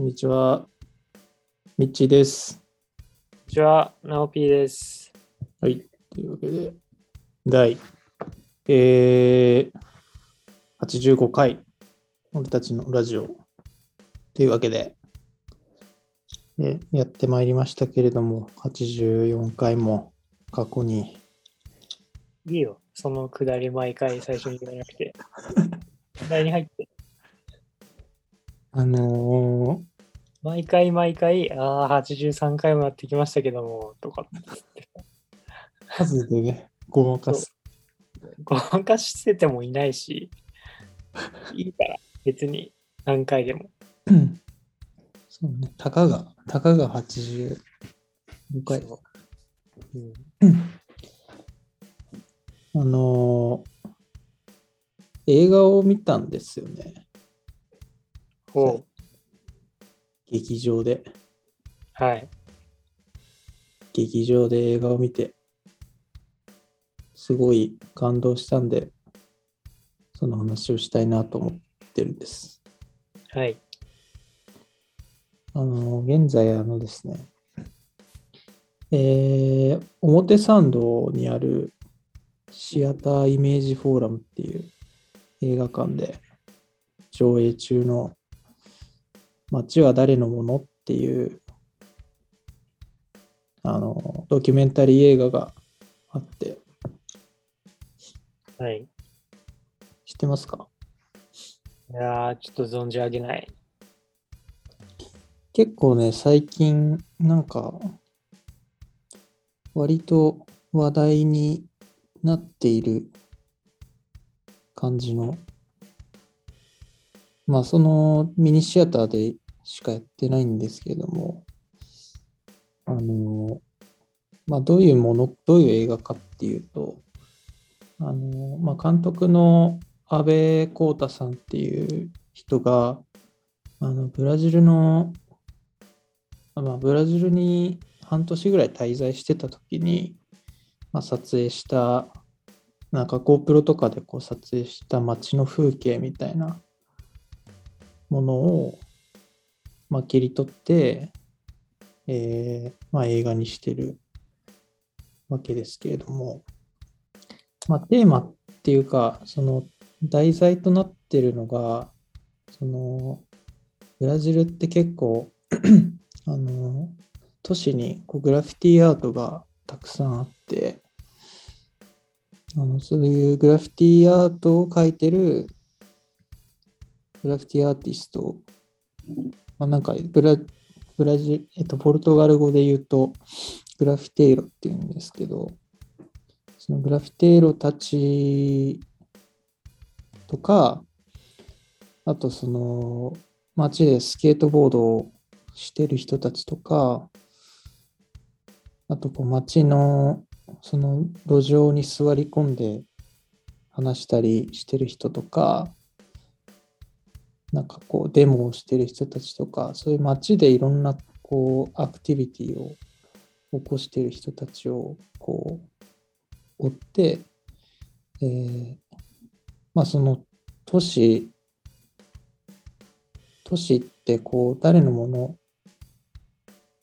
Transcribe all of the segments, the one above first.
こんにちは。みっちーです。こんにちは、なおぴーです。はい。というわけで、第、えー、85回、俺たちのラジオというわけで、でやってまいりましたけれども、84回も過去に、いいよ、そのくだり毎回最初に言わなくて。くだりに入って、あの毎回毎回、ああ、83回もやってきましたけども、とかって、ー数でね、ごまかす。ごまかしててもいないし、いいから、別に何回でも。そうね、たかが、たかが85回。うん、あのー映画を見たんですよね。ほう、劇場で。はい。劇場で映画を見て、すごい感動したんで、その話をしたいなと思ってるんです。はい。あのー現在、あのですね、えー表参道にあるシアターイメージフォーラムっていう映画館で上映中の街は誰のものっていうあのドキュメンタリー映画があってはい。知ってますか？いやー、ちょっと存じ上げない。結構ね最近なんか割と話題になっている感じのまあそのミニシアターでしかやってないんですけどもあのまあどういうものどういう映画かっていうとあのまあ監督の阿部浩太さんっていう人があのブラジルのまあ、ブラジルに半年ぐらい滞在してた時に、まあ、撮影した、なんか GoPro とかでこう撮影した街の風景みたいなものを、まあ、切り取って、えーまあ、映画にしてるわけですけれども、まあ、テーマっていうか、その題材となってるのが、そのブラジルって結構 あの都市にこうグラフィティアートがたくさんあってあのそういうグラフィティアートを描いてるグラフィティアーティスト、まあ、なんかブラブラジ、えっと、ポルトガル語で言うとグラフィテイロっていうんですけどそのグラフィテイロたちとかあとその街でスケートボードをしてる人たちとか、あとこう街のその路上に座り込んで話したりしてる人とか、なんかこうデモをしてる人たちとか、そういう街でいろんなこうアクティビティを起こしてる人たちをこう追って、えーまあその都市都市ってこう誰のもの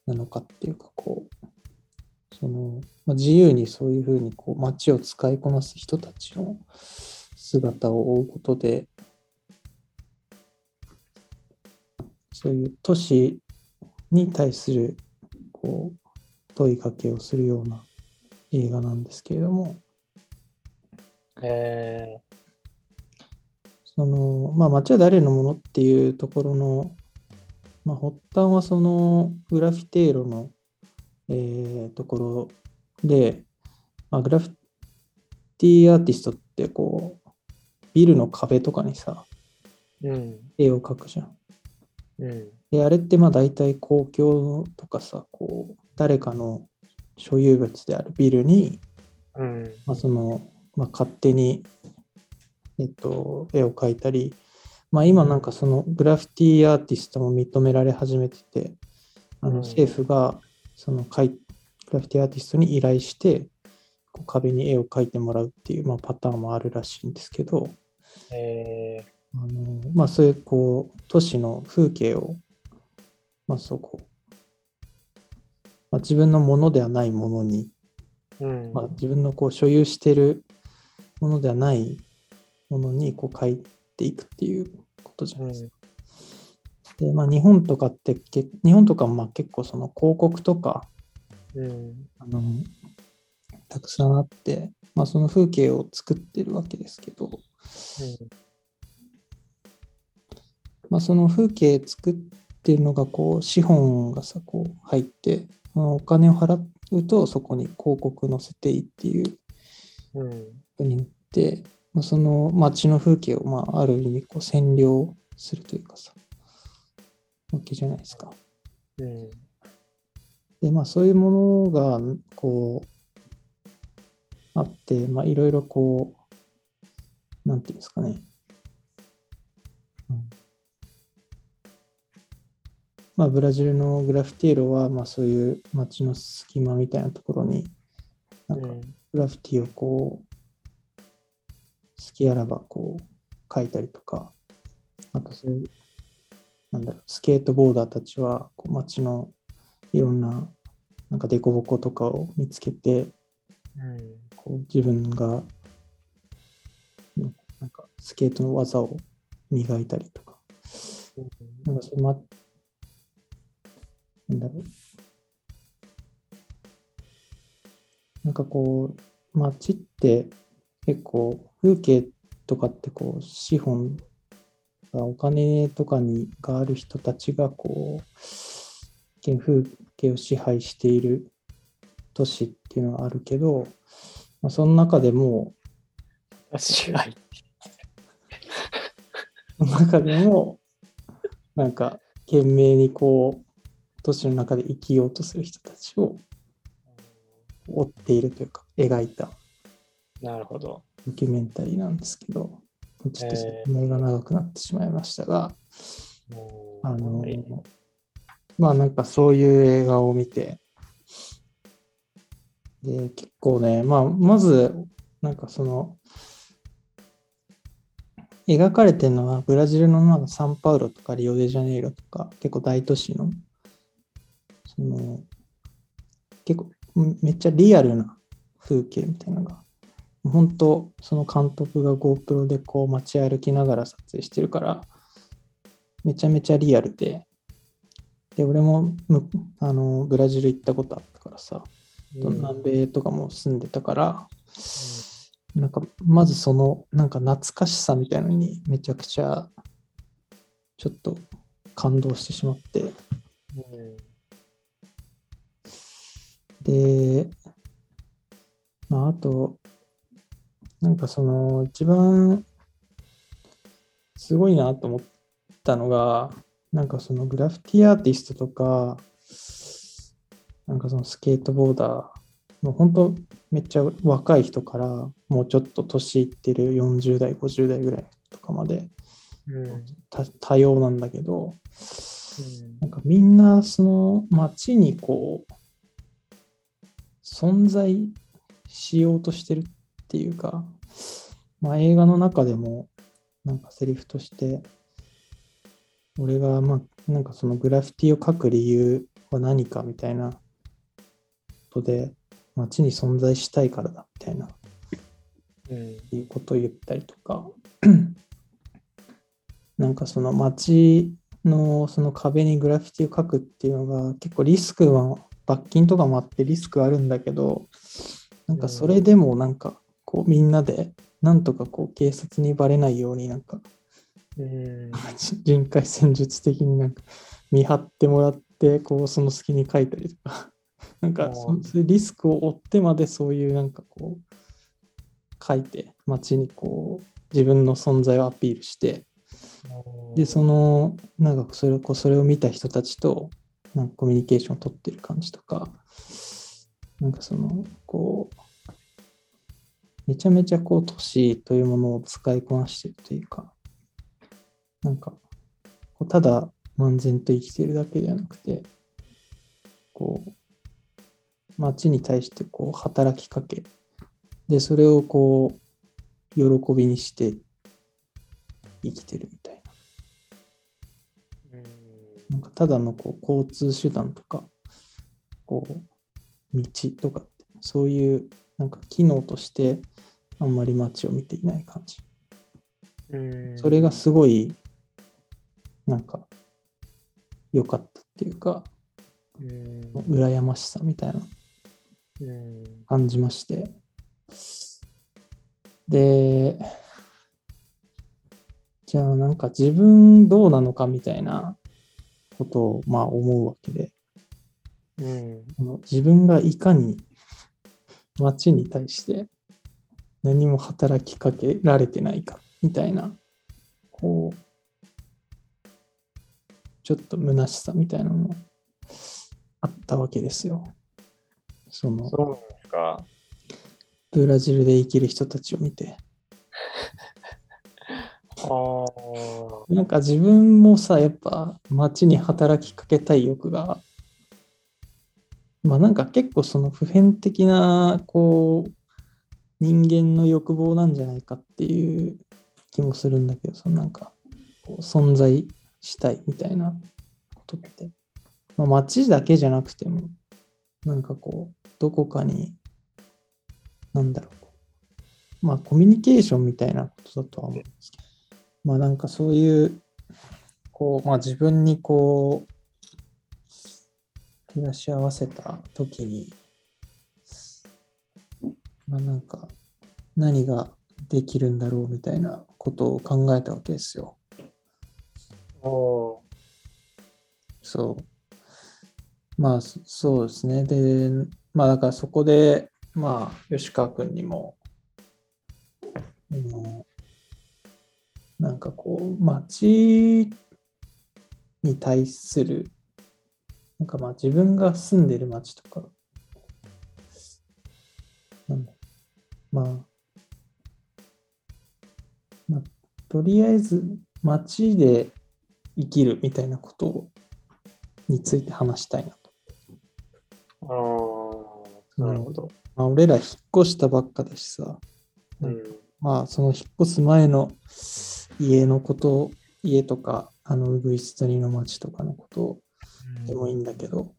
なのかっていうかこうその、まあ、自由にそういうふうにこう街を使いこなす人たちの姿を追うことでそういう都市に対するこう問いかけをするような映画なんですけれども。えその、まあ、街は誰のものっていうところの、まあ、発端はそのグラフィテイロの、えーところで、まあ、グラフィティアーティストってこう、ビルの壁とかにさ、ー、うん、絵を描くじゃん。うん、で、あれってまあ大体公共とかさ、こう、誰かの所有物であるビルに、うん、まあ、その、まあ、勝手に、えっと、絵を描いたり、まあ、今なんかそのグラフィティアーティストも認められ始めてて、あうん。の政府がそのグラフィティアーティストに依頼して、こう壁に絵を描いてもらうっていう、まあ、パターンもあるらしいんですけど、えあのまあ、そういうこう都市の風景をまあそこ、まあ、自分のものではないものに、うん。まあ、自分のこう所有しているものではないものにこう変えていくっていうことじゃないですか。で、まあ日本とかってけ、日本とかもまあ結構その広告とか、うん。あの、たくさんあって、まあその風景を作ってるわけですけど、まあその風景作ってるのがこう資本がさ、こう入って、まあお金を払うとそこに広告載せていいっていううん。ふうになって、まあ、その街の風景をまあある意味こう占領するというかさ、わけじゃないですか。うん。で、まあそういうものがこうあって、まあいろいろこう、なんていうんですかね。まあブラジルのグラフィティーロは、まあそういう街の隙間みたいなところに、なんかうん。グラフィティをこう、好きあらばこう書いたりとか、あとそういう、なんだろう、スケートボーダーたちはこう街のいろんななんか凸凹とかを見つけて、うん。こう自分がうんなんかスケートの技を磨いたりとか、なんかそれま、なんだろう。なんかこう、街って結構風景とかってこう資本がお金とかにがある人たちがこう、け風景を支配している都市っていうのがあるけど、まあ、その中でも、確かに。その中でも、なんか懸命にこう、都市の中で生きようとする人たちを追っているというか、描いたなるほど。ドキュメンタリーなんですけど、ちょっとえー説明が長くなってしまいましたが、もあのはい、まあなんかそういう映画を見て、で、結構ね、まあまず、なんかその、描かれてるのはブラジルのなんかサンパウロとかリオデジャネイロとか結構大都市のその結構んめっちゃリアルな風景みたいなのが本当その監督が GoPro でこう街歩きながら撮影してるからめちゃめちゃリアルでで俺もむあのブラジル行ったことあったからさうん南米とかも住んでたから、なんかまずそのなんか懐かしさみたいのにめちゃくちゃちょっと感動してしまって。うんでまああとなんかその一番すごいなと思ったのがなんかそのグラフィティアーティストとかなんかそのスケートボーダーもう本当めっちゃ若い人からもうちょっと年いってる40代50代ぐらいとかまでうん。多多様なんだけどなんかみんなその街にこう存在しようとしてるっていうか、まあ、映画の中でもなんかセリフとして俺がまあなんかそのグラフィティを描く理由は何かみたいなことで街に存在したいからだみたいなうん。いうことを言ったりとか なんかその街のその壁にグラフィティを描くっていうのが結構リスクは罰金とかもあってリスクあるんだけどなんかそれでもなんかこうみんなでなんとかこう警察にバレないようになんかうん。人海戦術的になんか見張ってもらってこうその隙に書いたりとか。なんかそリスクを負ってまでそういうなんかこう書いて街にこう自分の存在をアピールして。でそのなんかそれをこうそれを見た人たちとなんかコミュニケーションを取ってる感じとかなんかそのこうめちゃめちゃこう都市というものを使いこなしてるというかなんかただ漫然と生きてるだけではなくてこう街に対してこう働きかけでそれをこう喜びにして生きてるみたいな。なんかただのこう交通手段とか、こう、道とかそういうなんか機能としてあんまり街を見ていない感じ。うん。それがすごい、なんか、良かったっていうか、うん。羨ましさみたいなうん。感じまして。で、じゃあなんか自分どうなのかみたいなことをまあ思うわけで、うん。自分がいかに街に対して何も働きかけられてないかみたいな、こう、ちょっと虚しさみたいなのもあったわけですよ。その。ブラジルで生きる人たちを見て。ああ。なんか自分もさ、やっぱ街に働きかけたい欲が、まあなんか結構その普遍的な、こう、人間の欲望なんじゃないかっていう気もするんだけど、そのなんか、存在したいみたいなことって、まあ街だけじゃなくても、なんかこう、どこかに、なんだろう、まあコミュニケーションみたいなことだとは思うんですけど、まあなんかそういう、こう、まあ自分にこう、照らし合わせたときに、まあなんか何ができるんだろうみたいなことを考えたわけですよ。おそう。まあそそうですね。で、まあだからそこで、まあ吉川君にも、うんなんかこう、街に対する、なんかまあ自分が住んでる街とか、なんだまあ、まあ、とりあえず街で生きるみたいなことについて話したいなと。ああ。なるほど。まあ、俺ら引っ越したばっかだしさ、うん。まあその引っ越す前の家のこと、家とか、あの、ウグイス谷の街とかのことでもいいんだけど、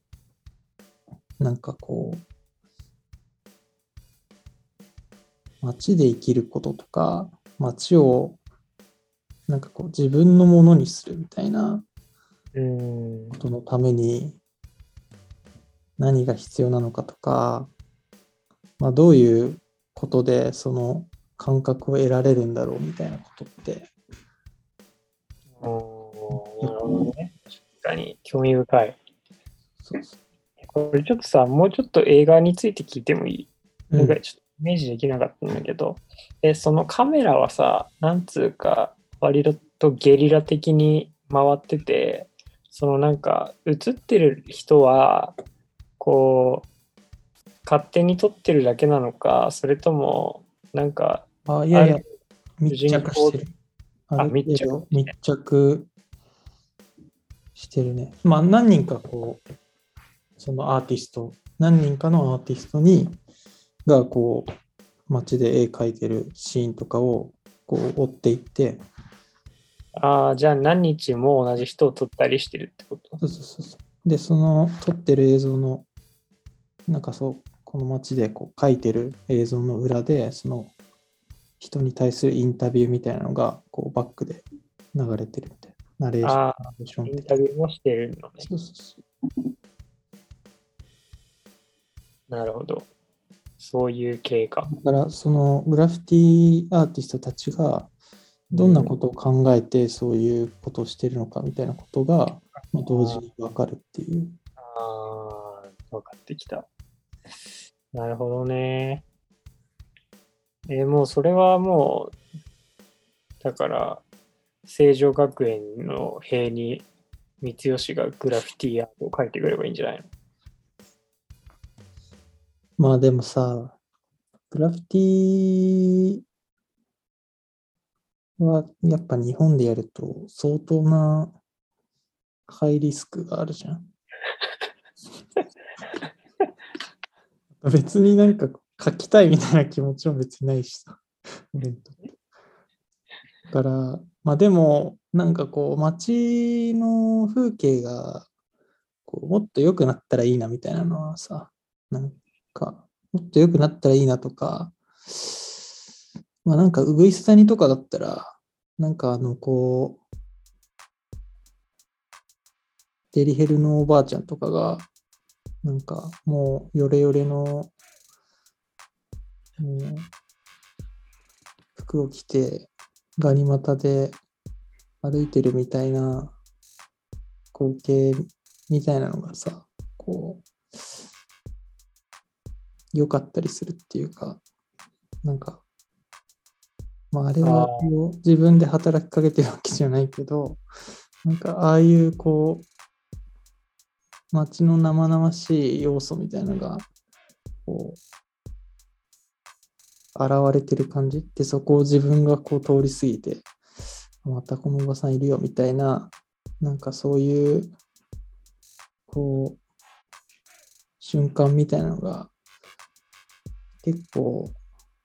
なんかこう、街で生きることとか、街をなんかこう自分のものにするみたいなうん。ことのために何が必要なのかとか、まあ、どういうことでその感覚を得られるんだろうみたいなことって、おーなるほどね。確かに興味深い。そうそこれちょっとさ、もうちょっと映画について聞いてもいい、う。なんかちょっとイメージできなかったんだけど、え、そのカメラはさ、なんつうか、割とゲリラ的に回ってて、そのなんか映ってる人は、こう、勝手に撮ってるだけなのか、それとも、なんか、あ、いやいや密着してる。ある程度密着密着してるね。まあ何人かこう、そのアーティスト、何人かのアーティストに、がこう、街で絵描いてるシーンとかをこう追っていって、ああ、じゃあ何日も同じ人を撮ったりしてるってこと？そうそうそうそう。で、その撮ってる映像の、なんかそう、この街でこう描いてる映像の裏で、その人に対するインタビューみたいなのが、こうバックで流れてるみたいな。ナレーションイン的タビューもしてるのね。そうそうそう。なるほど。そういう系か。だから、そのグラフィティアーティストたちが、どんなことを考えてそういうことをしてるのかみたいなことが、まあ、同時に分かるっていう。ああ、分かってきた。なるほどね。えーもうそれはもう、だから、成城学園の塀に三吉がグラフィティアートを描いてくればいいんじゃないの？まあでもさ、グラフィティはやっぱ日本でやると相当なハイリスクがあるじゃん。別になんか書きたいみたいな気持ちも別にないしさ。俺にとってだから、まあでも、なんかこう、街の風景が、こうもっと良くなったらいいなみたいなのはさ、なんか、もっと良くなったらいいなとか、まあなんか、うぐいす谷とかだったら、なんかあの、こう、デリヘルのおばあちゃんとかが、なんかもうヨレヨレの、うん服を着て、ガニ股で歩いてるみたいな光景みたいなのがさ、こう、良かったりするっていうか、なんか、まああれは自分で働きかけてるわけじゃないけど、なんかああいうこう、街の生々しい要素みたいなのが、こう、現れてる感じって、そこを自分がこう通り過ぎて、またこのおばさんいるよみたいな、なんかそういう、こう、瞬間みたいなのが、結構、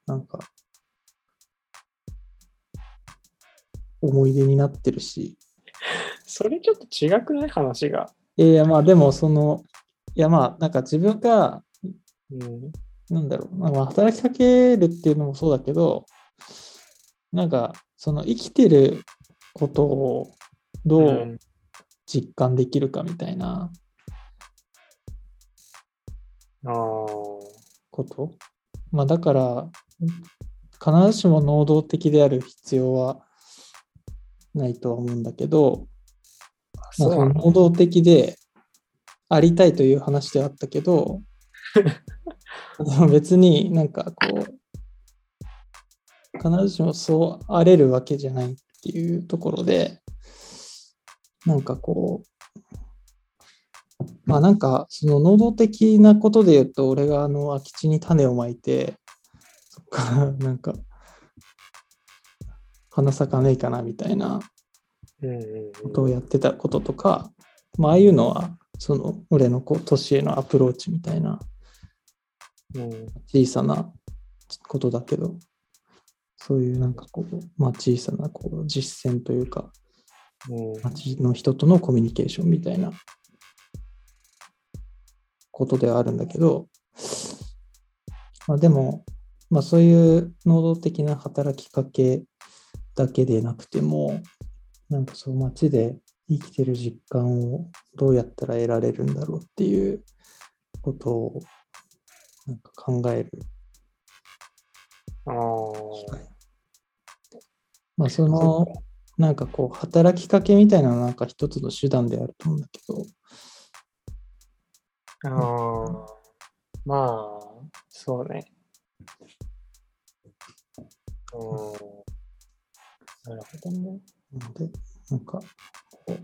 なんか、思い出になってるし、それちょっと違くない？話が。いやまあでもその、いやまあ、なんか自分が、うん。なんだろう、まあ、働きかけるっていうのもそうだけど、なんか、その生きてることをどううん実感できるかみたいな。こと。まあだから、必ずしも能動的である必要はないとは思うんだけど、能動的でありたいという話ではあったけど、別になんかこう、必ずしもそうあれるわけじゃないっていうところで、なんかこう、まあなんかその能動的なことで言うと、俺があの空き地に種をまいて、そっからなんか、花咲かねえかなみたいなことをやってたこととか、まあああいうのは、その俺のこう都市へのアプローチみたいなうん。小さなことだけど、そういうなんかこう、まあ小さなこう実践というか、うん。街の人とのコミュニケーションみたいなことではあるんだけど、まあでも、まあそういう能動的な働きかけだけでなくても、なんかそう街で生きてる実感をどうやったら得られるんだろうっていうことをなんか考えるああ。まあその、なんかこう、働きかけみたいななんか一つの手段であると思うんだけど、ああ。まあ、そうね。うん。なるほどね。なので、なんか、こ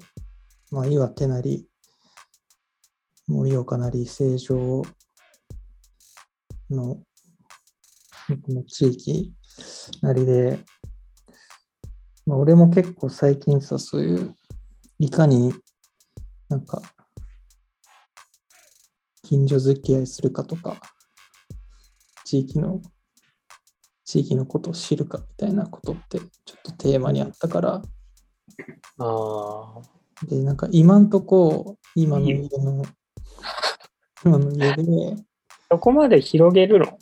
う、まあ、岩手なり、盛岡なり、成城の、この地域なりで、まあ、俺も結構最近さ、そういう、いかになんか、近所付き合いするかとか、地域の、地域のことを知るかみたいなことって、ちょっとテーマにあったから、ああ。で、なんか今んとこ、今の家の、今の家で、そこまで広げるの？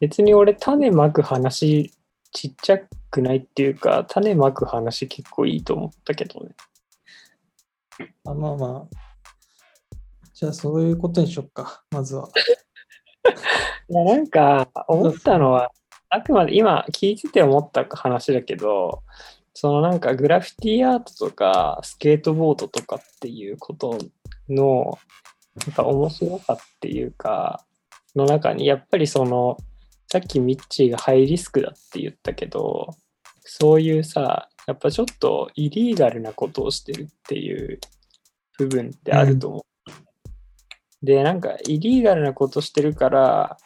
別に俺種まく話ちっちゃくないっていうか種まく話結構いいと思ったけどね。あまあまあ、じゃあそういうことにしよっか、まずは。いやなんか思ったのはあくまで今聞いてて思った話だけどそのなんかグラフィティアートとかスケートボードとかっていうことのなんか面白さっていうかの中にやっぱりそのさっきミッチーがハイリスクだって言ったけどそういうさやっぱちょっとイリーガルなことをしてるっていう部分ってあると思う。でなんかイリーガルなことしてるから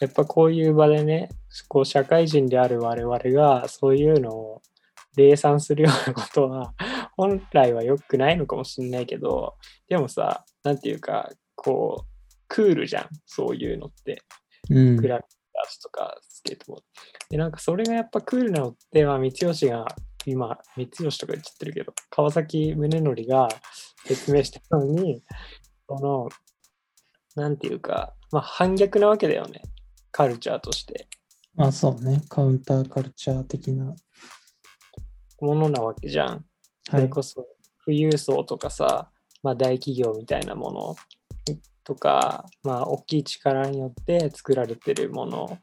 やっぱこういう場でねこう社会人である我々がそういうのを礼賛するようなことは本来は良くないのかもしれないけどでもさなんていうかこうクールじゃんそういうのってうんクラブダとかスケートボードでなんかそれがやっぱクールなのってまあ三吉が今、三吉とか言っちゃってるけど、川崎宗則が説明したのに、この、なんていうか、まあ反逆なわけだよね。カルチャーとして。まあそうね。カウンターカルチャー的な。ものなわけじゃん。そ。れこそ富裕層とかさ、まあ、大企業みたいなものとか、まあ、大きい力によって作られてるもの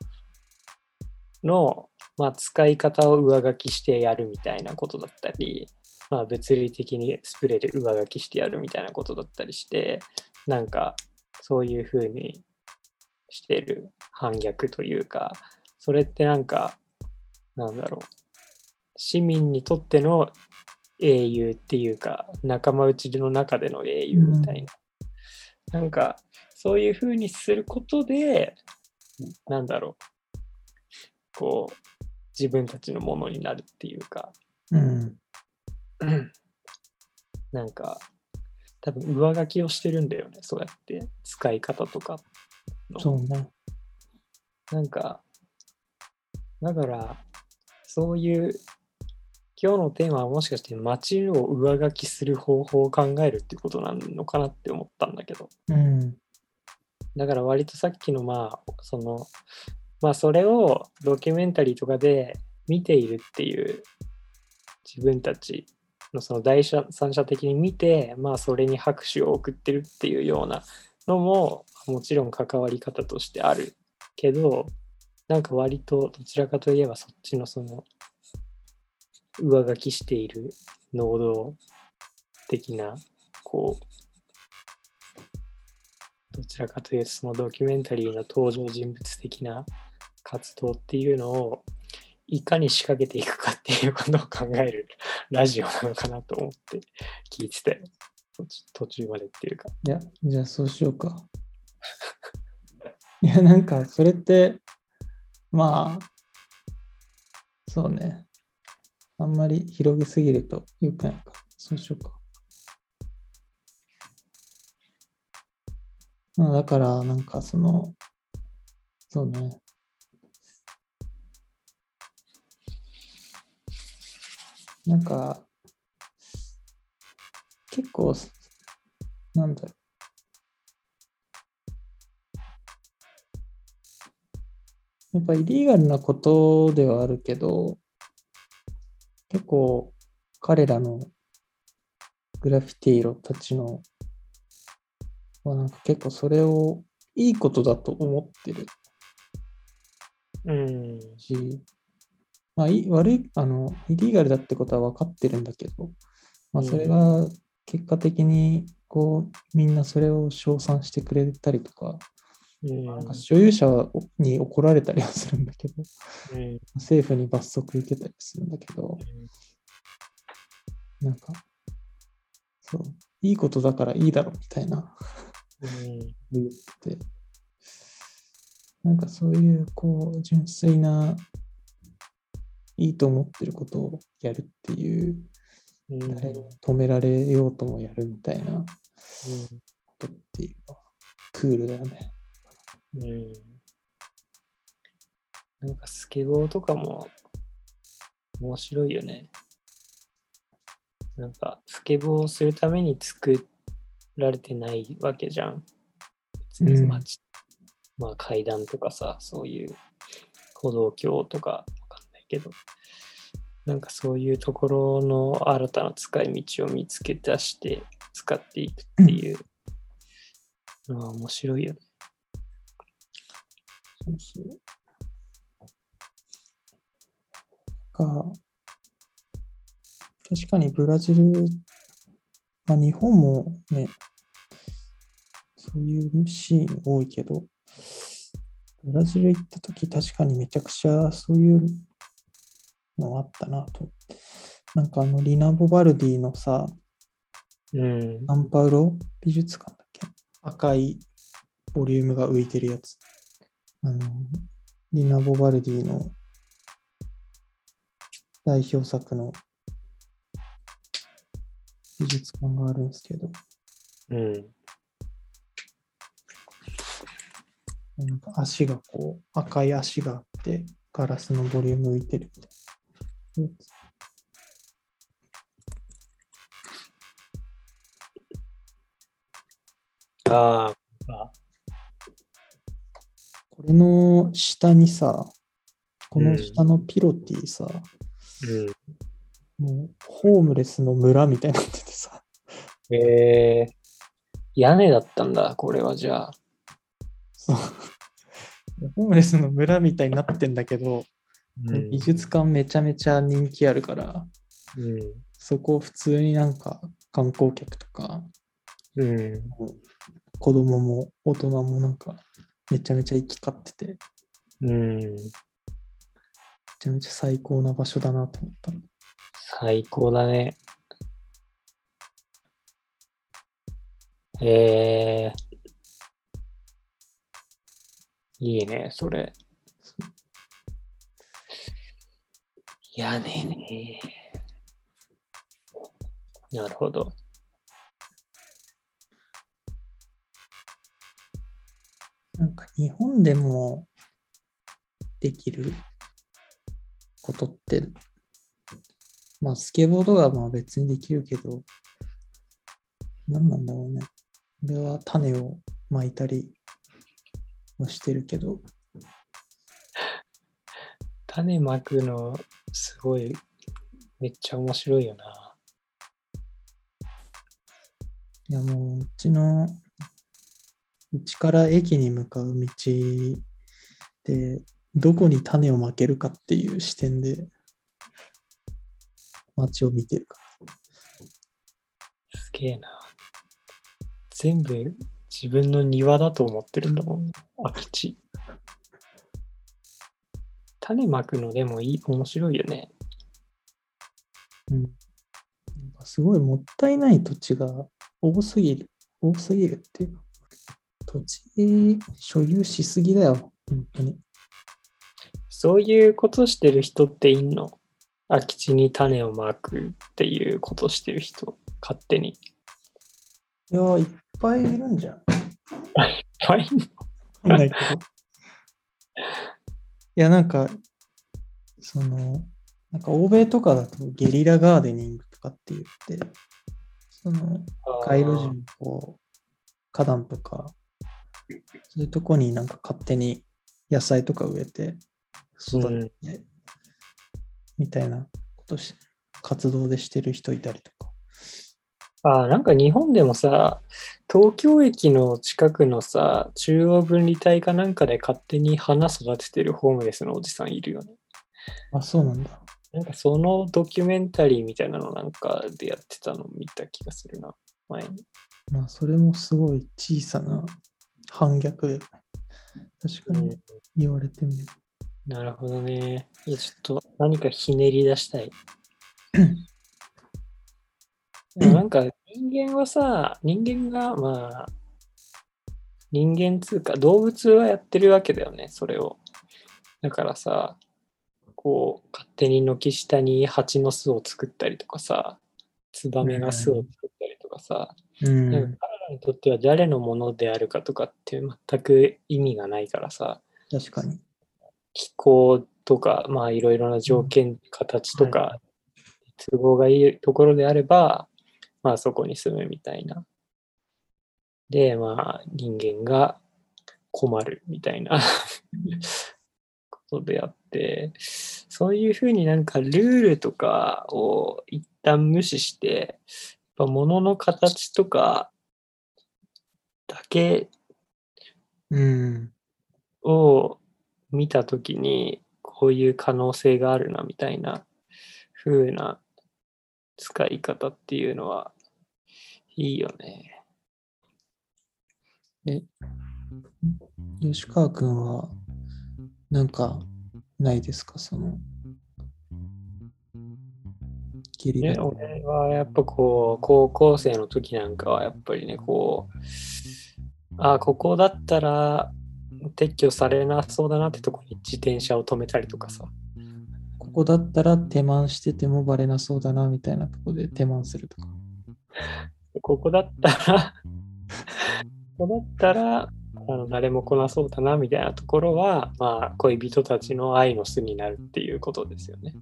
の、まあ、使い方を上書きしてやるみたいなことだったり、まあ、物理的にスプレーで上書きしてやるみたいなことだったりしてなんかそういうふうにしてる反逆というかそれってなんかなんだろう市民にとっての英雄っていうか仲間内の中での英雄みたいな、なんかそういうふうにすることでなんだろう。こう自分たちのものになるっていうか。うん。なんか多分上書きをしてるんだよねそうやって。使い方とかの。そうね。なんか、だから、そういう、今日のテーマはもしかして街を上書きする方法を考えるってことなのかなって思ったんだけど、うん。だから割とさっきのまあ、その、まあそれをドキュメンタリーとかで見ているっていう自分たちのその第三者的に見て、まあそれに拍手を送ってるっていうようなのももちろん関わり方としてあるけど、なんか割とどちらかといえばそっちのその上書きしている能動的なこうどちらかというとそのドキュメンタリーの登場人物的な活動っていうのをいかに仕掛けていくかっていうことを考えるラジオなのかなと思って聞いてて途中 途中までっていうかいや、じゃあそうしようか。いや、なんか、それって、まあ、そうね。あんまり広げすぎると良くないか。そうしようか。まあ、だから、なんかその、そうね。なんか、結構、なんだろう。やっぱイリーガルなことではあるけど、結構彼らのグラフィティーロたちの、はなんか結構それをいいことだと思ってる。うん。し、まあ、い悪い、あの、イリーガルだってことは分かってるんだけど、まあ、それが結果的に、こう、みんなそれを称賛してくれたりとか、うんなんか所有者に怒られたりはするんだけど、うん。政府に罰則受けたりするんだけど、なんか、そう、いいことだからいいだろみたいな。うん。言って、なんかそういう、こう、純粋な、いいと思ってることをやるっていう、うん。誰にも止められようともやるみたいなことっていうのは、クールだよね。うんなんかスケボーとかも面白いよね。なんかスケボーをするために作られてないわけじゃん。別にうん街まあ階段とかさ、そういう歩道橋とかわかんないけど、なんかそういうところの新たな使い道を見つけ出して使っていくっていうのは面白いよね。そうそう。か、確かにブラジル、まあ、日本もね、そういうシーン多いけど、ブラジル行った時確かにめちゃくちゃそういうのあったなと。なんかあのリナ・ボバルディのさ、うん。サンパウロ美術館だっけ？赤いボリュームが浮いてるやつ。あの、リナ・ボバルディの代表作の美術館があるんですけど、うん。なんか足がこう、赤い足があって、ガラスのボリューム浮いてるみたいな。ああ、これの下にさ、この下のピロティさ、うん。もうホームレスの村みたいになっててさ、えー、屋根だったんだ、これはじゃあ。そうホームレスの村みたいになってんだけど、うん美術館めちゃめちゃ人気あるから、うん。そこ普通になんか観光客とか、うん。子供も大人もなんかめちゃめちゃ行き交ってて、うん。めちゃめちゃ最高な場所だなと思ったの。最高だね。えー、いいね、それ。屋根ね。なるほど。なんか日本でもできることって、まあスケボードはまあ別にできるけど、何なんだろうね。俺は種をまいたりはしてるけど、種まくの、すごい、めっちゃ面白いよな。いやもううちの、うちから駅に向かう道で、どこに種をまけるかっていう視点で街を見てるから。すげえな。全部自分の庭だと思ってるんだもん、空き地。種まくのでもいい、面白いよね。うん。すごいもったいない土地が多すぎる。多すぎるっていうか。土地所有しすぎだよ。本当に。そういうことしてる人っていんの？空き地に種をまくっていうことしてる人、勝手に。いやー、いっぱいいるんじゃん。はい。いないけど。いや、なんか、その、なんか欧米とかだとゲリラガーデニングとかって言って、その、街路樹のこう、花壇とか、そういうとこになんか勝手に野菜とか植えて育てて、みたいなことし、活動でしてる人いたりとか。ああ、なんか日本でもさ、東京駅の近くのさ、中央分離帯かなんかで勝手に花育ててるホームレスのおじさんいるよね。あ、そうなんだ。なんかそのドキュメンタリーみたいなのなんかでやってたの見た気がするな、前に。まあ、それもすごい小さな反逆で、確かに言われてみる。なるほどね。いや、ちょっと何かひねり出したい。でもなんか人間はさ、人間がまあ、人間つうか動物はやってるわけだよね、それを。だからさ、こう、勝手に軒下に蜂の巣を作ったりとかさ、ツバメが巣を作ったりとかさ、うん。なんか彼らにとっては誰のものであるかとかって全く意味がないからさ、確かに。気候とか、まあいろいろな条件、形とはか、都合がいいところであれば、まあそこに住むみたいな。で、まあ人間が困るみたいなことであって、そういうふうになんかルールとかを一旦無視して、やっぱ物の形とかだけうん。を見たときに、こういう可能性があるなみたいな風な使い方っていうのはいいよね。吉川君は、なんか、ないですか？その、ね、ラ。俺はやっぱこう、高校生の時なんかはやっぱりね、こう、あ、ここだったら撤去されなそうだなってとこに自転車を止めたりとかさ。ここだったら手満しててもバレなそうだな、みたいなとこで手満するとか。ここだったら、ここだったら、あの誰も来なそうだなみたいなところは、まあ、恋人たちの愛の巣になるっていうことですよね。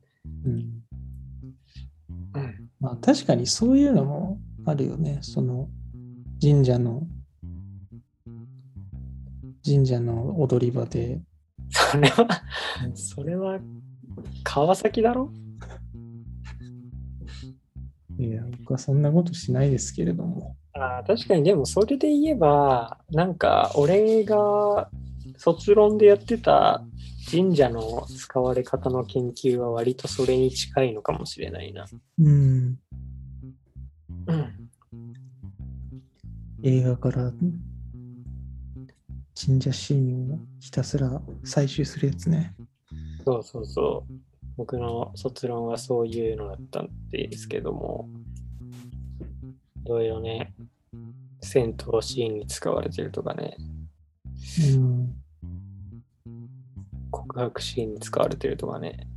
うん。うん。まあ確かにそういうのもあるよね。その神社の神社の踊り場で、それは、それは、川崎だろ？いや、僕はそんなことしないですけれども。あー確かに、でもそれで言えば、なんか、俺が卒論でやってた神社の使われ方の研究は割とそれに近いのかもしれないな。うん。うん。映画から神社シーンをひたすら採集するやつね。そうそうそう。僕の卒論はそういうのだったんですけども、いろいろね、戦闘シーンに使われてるとかね、うん。告白シーンに使われてるとかね、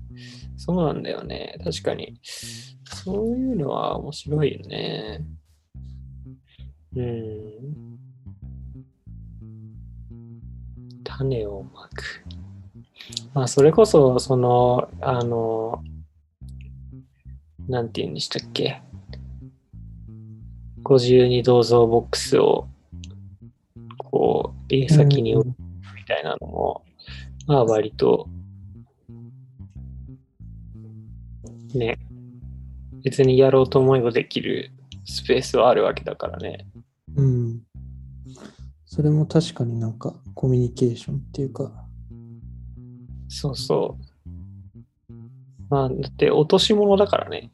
そうなんだよね。確かに。そういうのは面白いよね。うん。種をまく。まあ、それこそ、その、あの、なんて言うんでしたっけ。ご自由に銅像ボックスを、こう、家先に置くみたいなのも、まあ割と、ね、別にやろうと思えばできるスペースはあるわけだからね。うん。それも確かになんかコミュニケーションっていうか、そうそう。まあ、だって落とし物だからね。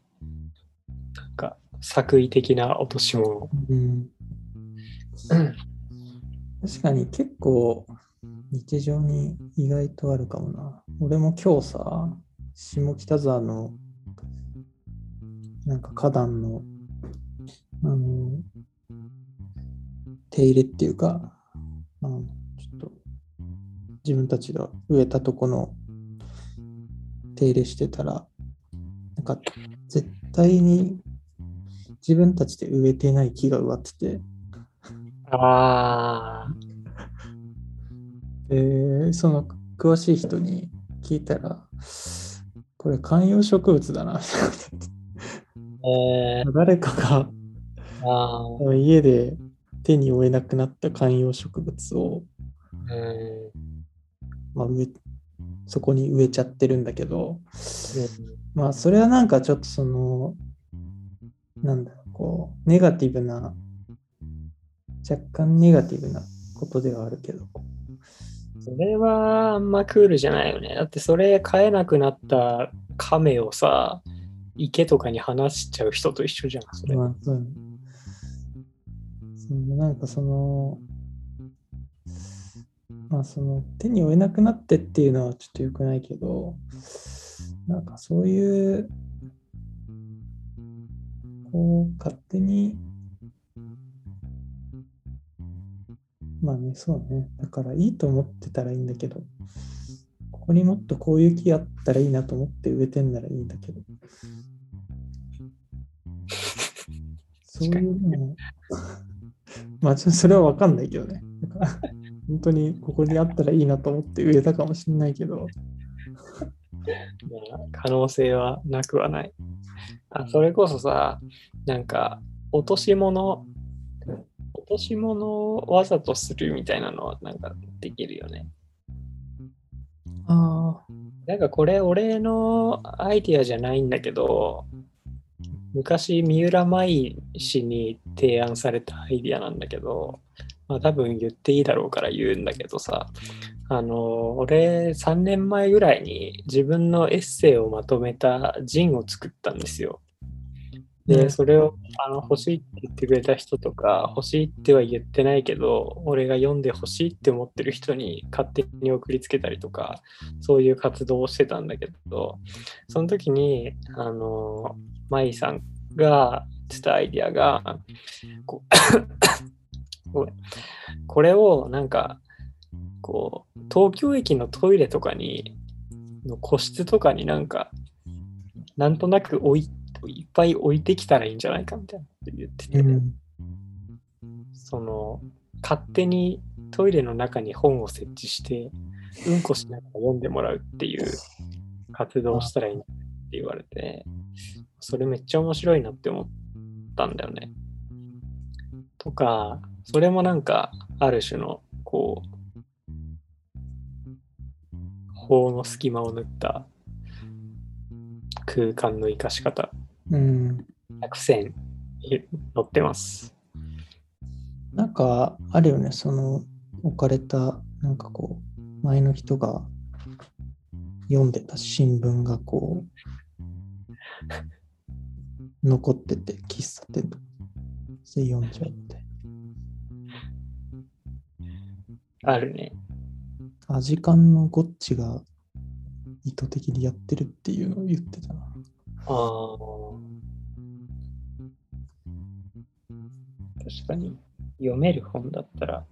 なんか、作為的な落とし物。うん。確かに結構日常に意外とあるかもな。俺も今日さ、下北沢のなんか花壇のあの手入れっていうか、あのちょっと自分たちが植えたとこの手入れしてたら、なんか絶対に自分たちで植えてない木が植わってて、ああ、で、その詳しい人に聞いたら、これ観葉植物だな、みたいな。こと言ってえー、誰かが家で手に負えなくなった観葉植物を、うん。まあ、そこに植えちゃってるんだけど、うん。まあそれはなんかちょっとその、なんだろう、こう、ネガティブな、若干ネガティブなことではあるけど、それはあんまクールじゃないよね。だってそれ飼えなくなった亀をさ、池とかに放しちゃう人と一緒じゃん、それ。まあ、そうなんかその、まあその手に負えなくなってっていうのはちょっと良くないけど、なんかそういう、こう勝手に、まあね、そうね。だからいいと思ってたらいいんだけど、ここにもっとこういう木あったらいいなと思って植えてんならいいんだけど、そういうのも、まあ、それは分かんないけどね。本当にここにあったらいいなと思って植えたかもしれないけど、まあ可能性はなくはない。あそれこそさ、なんか、落とし物、落とし物をわざとするみたいなのはなんかできるよね。ああ、なんかこれ俺のアイディアじゃないんだけど、昔三浦舞氏に提案されたアイディアなんだけど、まあ多分言っていいだろうから言うんだけどさ、あの、俺3年前ぐらいに自分のエッセイをまとめたジンを作ったんですよ。で、うんそれをあの欲しいって言ってくれた人とか、欲しいっては言ってないけど、俺が読んで欲しいって思ってる人に勝手に送りつけたりとか、そういう活動をしてたんだけど、その時に、あの、マイさんが言ってたアイディアが、こう ごめん。これをなんか、こう、東京駅のトイレとかに、の個室とかになんか、なんとなく置いいっぱい置いてきたらいいんじゃないかみたいなこと言ってて、うん。その、勝手にトイレの中に本を設置して、うんこしながら読んでもらうっていう活動をしたらいいって言われて、それめっちゃ面白いなって思ったんだよね。とか、それもなんか、ある種の、こう、法の隙間を縫った空間の生かし方、うん。100選載ってます。なんか、あるよね、その置かれた、なんかこう、前の人が読んでた新聞がこう、残ってて、喫茶店とかで読んじゃうみたいあるね。な。アジカンのゴッチが意図的にやってるっていうのを言ってたな。ああ。確かに、読める本だったら。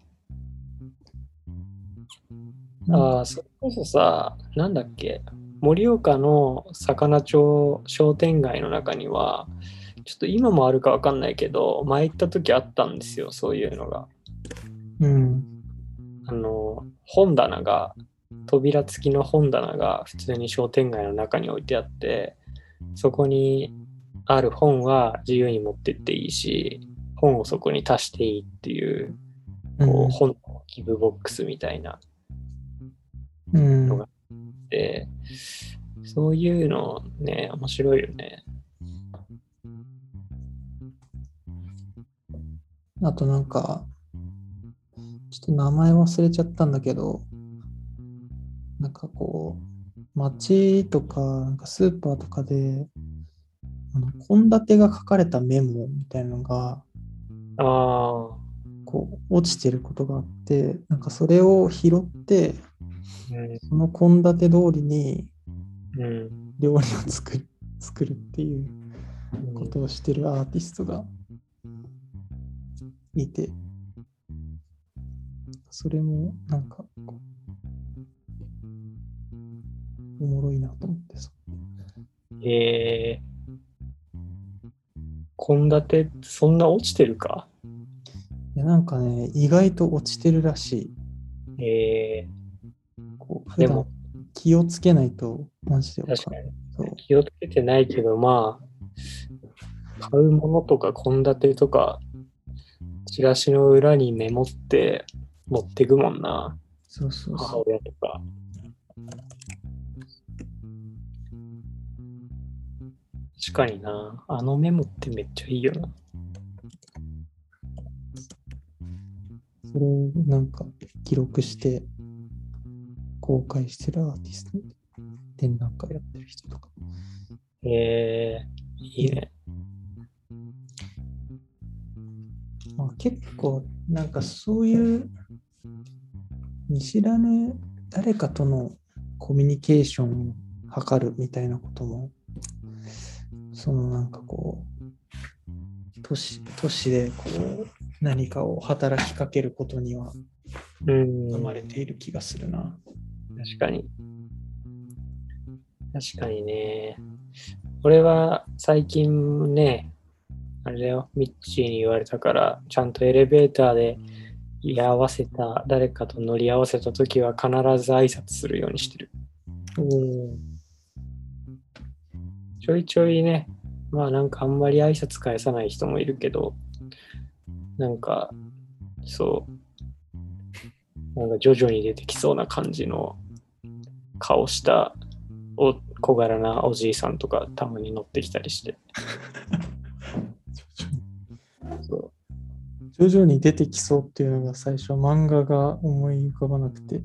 ああ、それこそさ、なんだっけ、盛岡の魚町商店街の中には、ちょっと今もあるかわかん。ないけど、前行った時あったん。ですよ、そういうのが。うん。あの、本棚が、扉付きの本棚が普通に商店街の中に置いてあって、そこにある本は自由に持ってっていいし、本をそこに足していいっていう、こう、本のギブボックスみたいな。のが、そういうのね、面白いよね。あとなんか、ちょっと名前忘れちゃったんだけど、なんかこう、街とか、なんかスーパーとかで、あの献立が書かれたメモみたいなのが、ああ、こう、落ちてることがあって、なんかそれを拾って、その献立通りに、料理を作る作るっていうことをしてるアーティストがいて、それもなんか、おもろいなと思ってさ。えー、献立そんな落ちてるか？やなんかね、意外と落ちてるらしい。えこうー、でも気をつけないとマジでわかんない。確かに気をつけてないけど、まあ、買うものとか献立とか、チラシの裏にメモって持ってくもんな、そうそう母そう。親とか。確かにな、あのメモってめっちゃいいよな。それをなんか記録して公開してるアーティスト展覧会やってる人とか。えー、いいね。まあ、結構なんかそういう見知らぬ誰かとのコミュニケーションを図るみたいなこともそのなんかこう都市都市でこう何かを働きかけることにはうん。生まれている気がするな。確かに。確かにね。俺は最近ね、あれだよ、ミッチーに言われたから、ちゃんとエレベーターで居合わせた、誰かと乗り合わせたときは必ず挨拶するようにしてる。ちょいちょいね、まあなんかあんまり挨拶返さない人もいるけど、なんか、そう、なんか徐々に出てきそうな感じの顔したお小柄なおじいさんとかたまに乗ってきたりして。そ徐々に出てきそうっていうのが最初漫画が思い浮かばなくて、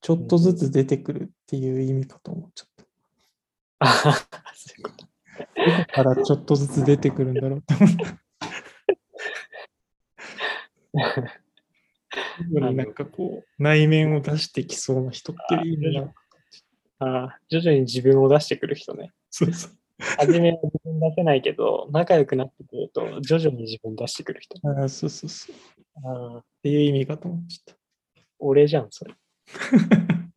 ちょっとずつ出てくるっていう意味かと思っちゃった。あ そういうことからちょっとずつ出てくるんだろうって思った。なんかこう、内面を出してきそうな人っていう意味が。あ徐々に自分を出してくる人ね。そうそう。初めは自分出せないけど、仲良くなってくると徐々に自分出してくる人。あそうそうそう。っあていう意味かと思っちゃっ俺じゃん、それ。た。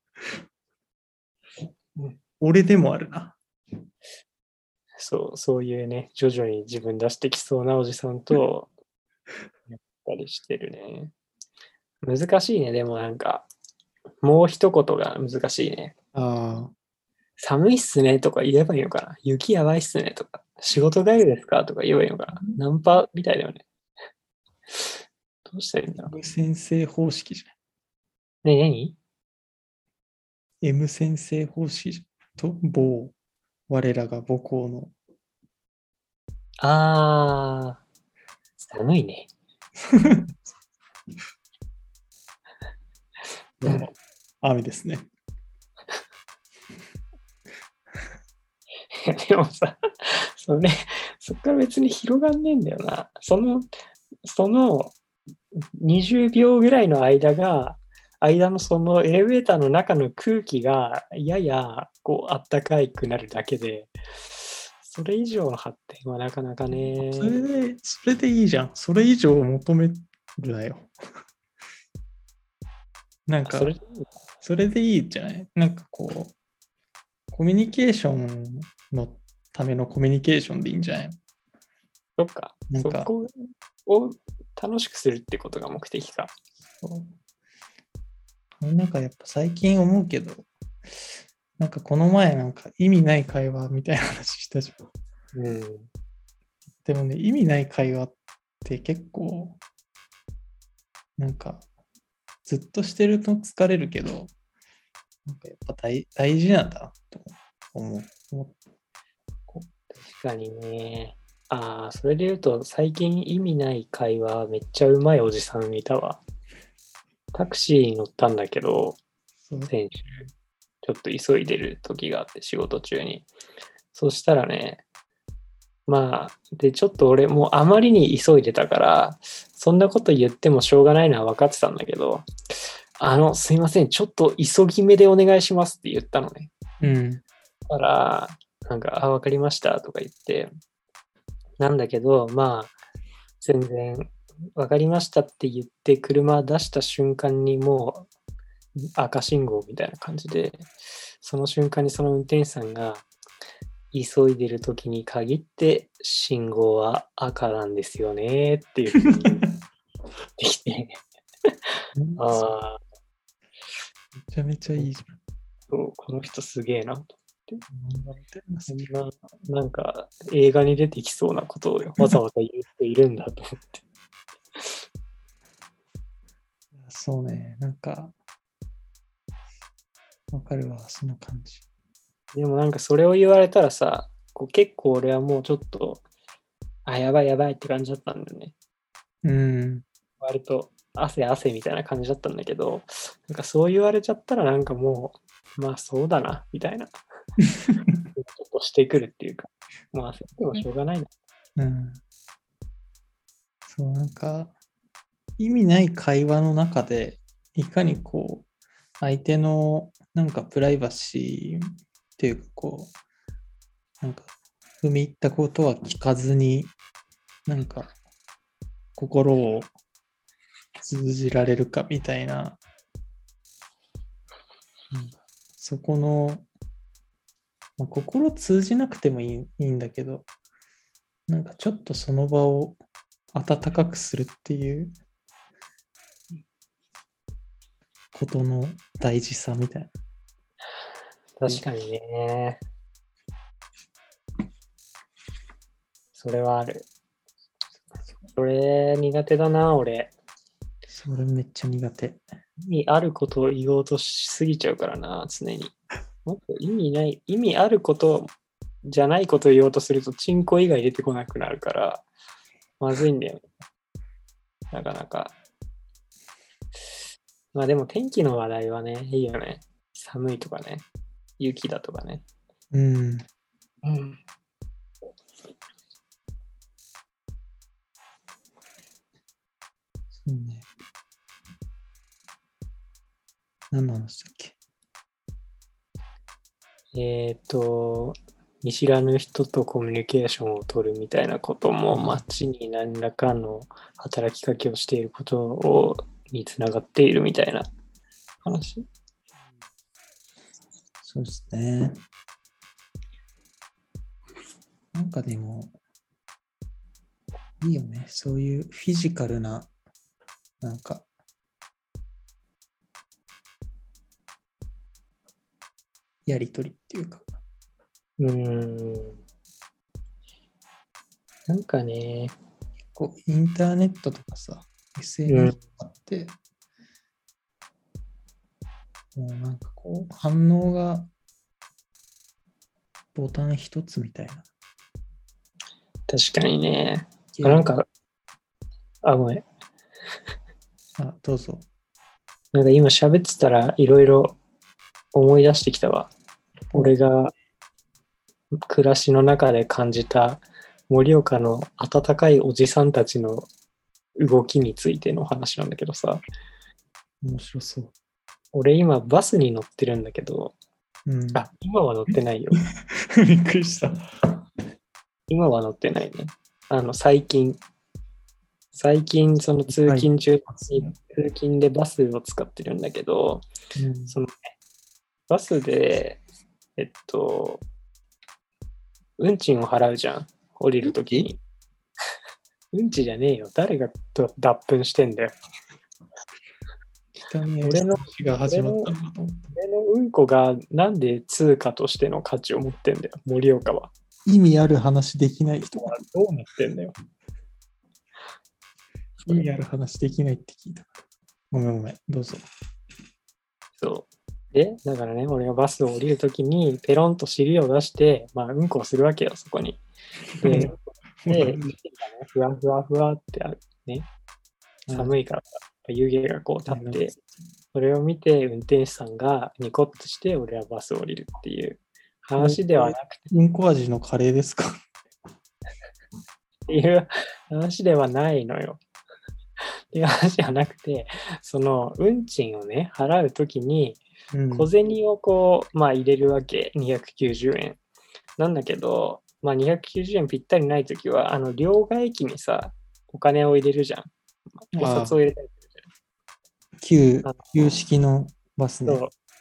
俺でもあるな。そう、そういうね、徐々に自分出してきそうなおじさんと、や ったりしてるね。難しいね、でもなんか、もう一言が難しいね。ああ。寒いっすねとか言えばいいのかな雪やばいっすねとか、仕事帰りですかとか言えばいいのかなナンパみたいだよね。どうしたらいいんだろう。先生方式じね、何？M 先生奉仕と某我らが母校のあー、寒いね。どうも雨ですね。でもさ、それ、そっから別に広がんねえんだよな。その、その20秒ぐらいの間が、間のそのエレベーターの中の空気がややこうあったかいくなるだけで、それ以上の発展はなかなかね。それで、それでいいじゃん。それ以上求めるなよ。なんかそ、れそれでいいじゃない？なんかこう、コミュニケーションのためのコミュニケーションでいいんじゃない？そっか。なんかそこを楽しくするってことが目的か。そうなんかやっぱ最近思うけど、なんかこの前なんか意味ない会話みたいな話したじゃん。うん。でもね、意味ない会話って結構、なんかずっとしてると疲れるけど、なんかやっぱ大大事なんだなと思う。確かにね。ああ、それで言うと、最近意味ない会話、めっちゃうまいおじさん見たわ。タクシーに乗ったんだけど、そう先週、ちょっと急いでる時があって、仕事中に。そしたらね、まあ、で、ちょっと俺、もうあまりに急いでたから、そんなこと言ってもしょうがないのは分かってたんだけど、あの、すいません、ちょっと急ぎ目でお願いしますって言ったのね。うん。だから、なんか、あ、わかりましたとか言って、なんだけど、まあ、全然、わかりましたって言って、車出した瞬間にもう赤信号みたいな感じで、その瞬間にその運転手さんが、急いでる時に限って信号は赤なんですよねって言ってきて、ああ、めちゃめちゃいいじそうこの人すげえなと。ゃん。なんてんな、なんか映画に出てきそうなことをわざわざ言っているんだと思って。そうね、なんか、わかるわ、その感じ。でもなんかそれを言われたらさ、こう結構俺はもうちょっと、あ、やばいやばいって感じだったんだよね。うん。割と汗汗みたいな感じだったんだけど、なんかそう言われちゃったらなんかもう、まあそうだな、みたいな。ちょっとしてくるっていうか、まあ焦ってもしょうがないな。うん。そう、なんか、意味ない会話の中で、いかにこう、相手のなんかプライバシーっていうか、こう、なんか、踏み入ったことは聞かずに、なんか、心を通じられるかみたいな、そこの、まあ、心通じなくてもいいいいんだけど、なんかちょっとその場を温かくするっていうことの大事さみたいな。確かにね。それはある。それ苦手だな、俺。それめっちゃ苦手。意味あることを言おうとしすぎちゃうからな、常に。もっと意味ない、意味あることじゃないことを言おうとすると、チンコ以外出てこなくなるから、まずいんだよね。なかなか。まあでも天気の話題はね、いいよね。寒いとかね。雪だとかね。うん。うん。そうね。何の話だっけ？えっ、と、見知らぬ人とコミュニケーションを取るみたいなことも、街に何らかの働きかけをしていることをにつながっているみたいな話。そうですね。なんかでも、いいよね。そういうフィジカルな、なんか、やりとりっていうか。うーん。なんかね、こう、インターネットとかさ、SNS とかって、もうなんかこ反応がボタン一つみたいな。確かにね。あなんか、あ、ごめん。あ、どうぞ。なんか今喋ってたらいろいろ思い出してきたわ。俺が暮らしの中で感じた盛岡の温かいおじさんたちの動きについての話なんだけどさ、面白そう。俺今バスに乗ってるんだけど、うん。あ、今は乗ってないよ。びっくりした。今は乗ってないね。あの、最近、最近その通勤中に通勤でバスを使ってるんだけど、うんそのね、バスで、えっと、運賃を払うじゃん、降りるときに。うんちじゃねえよ。誰がと脱粉してんだよ。汚い俺の話が始まったのかと思っ俺のうんこがなんで通貨としての価値を持ってんだよ、盛岡は。た意味ある話できない人。どうなってんだよ。意味ある話できないって聞いた。ごめんごめん。どうぞ。そう。で、だからね、俺がバスを降りるときに、ペロンと尻を出して、まあ、うんこをするわけよ、そこに。で、で、ね、ふわふわふわってあるね。寒いからさ、湯気がこう立って、それを見て、運転手さんがニコッとして、俺はバスを降りるっていう話ではなくて、うんこ味のカレーですか？っ ていう話ではないのよ。っていう話じゃなくて、その運賃をね、払うときに、うん。小銭をこう、まあ入れるわけ、290円。なんだけど、まあ290円ぴったりないときは、あの、両替機にさ、お金を入れるじゃん。お札を入れたり旧旧式のバス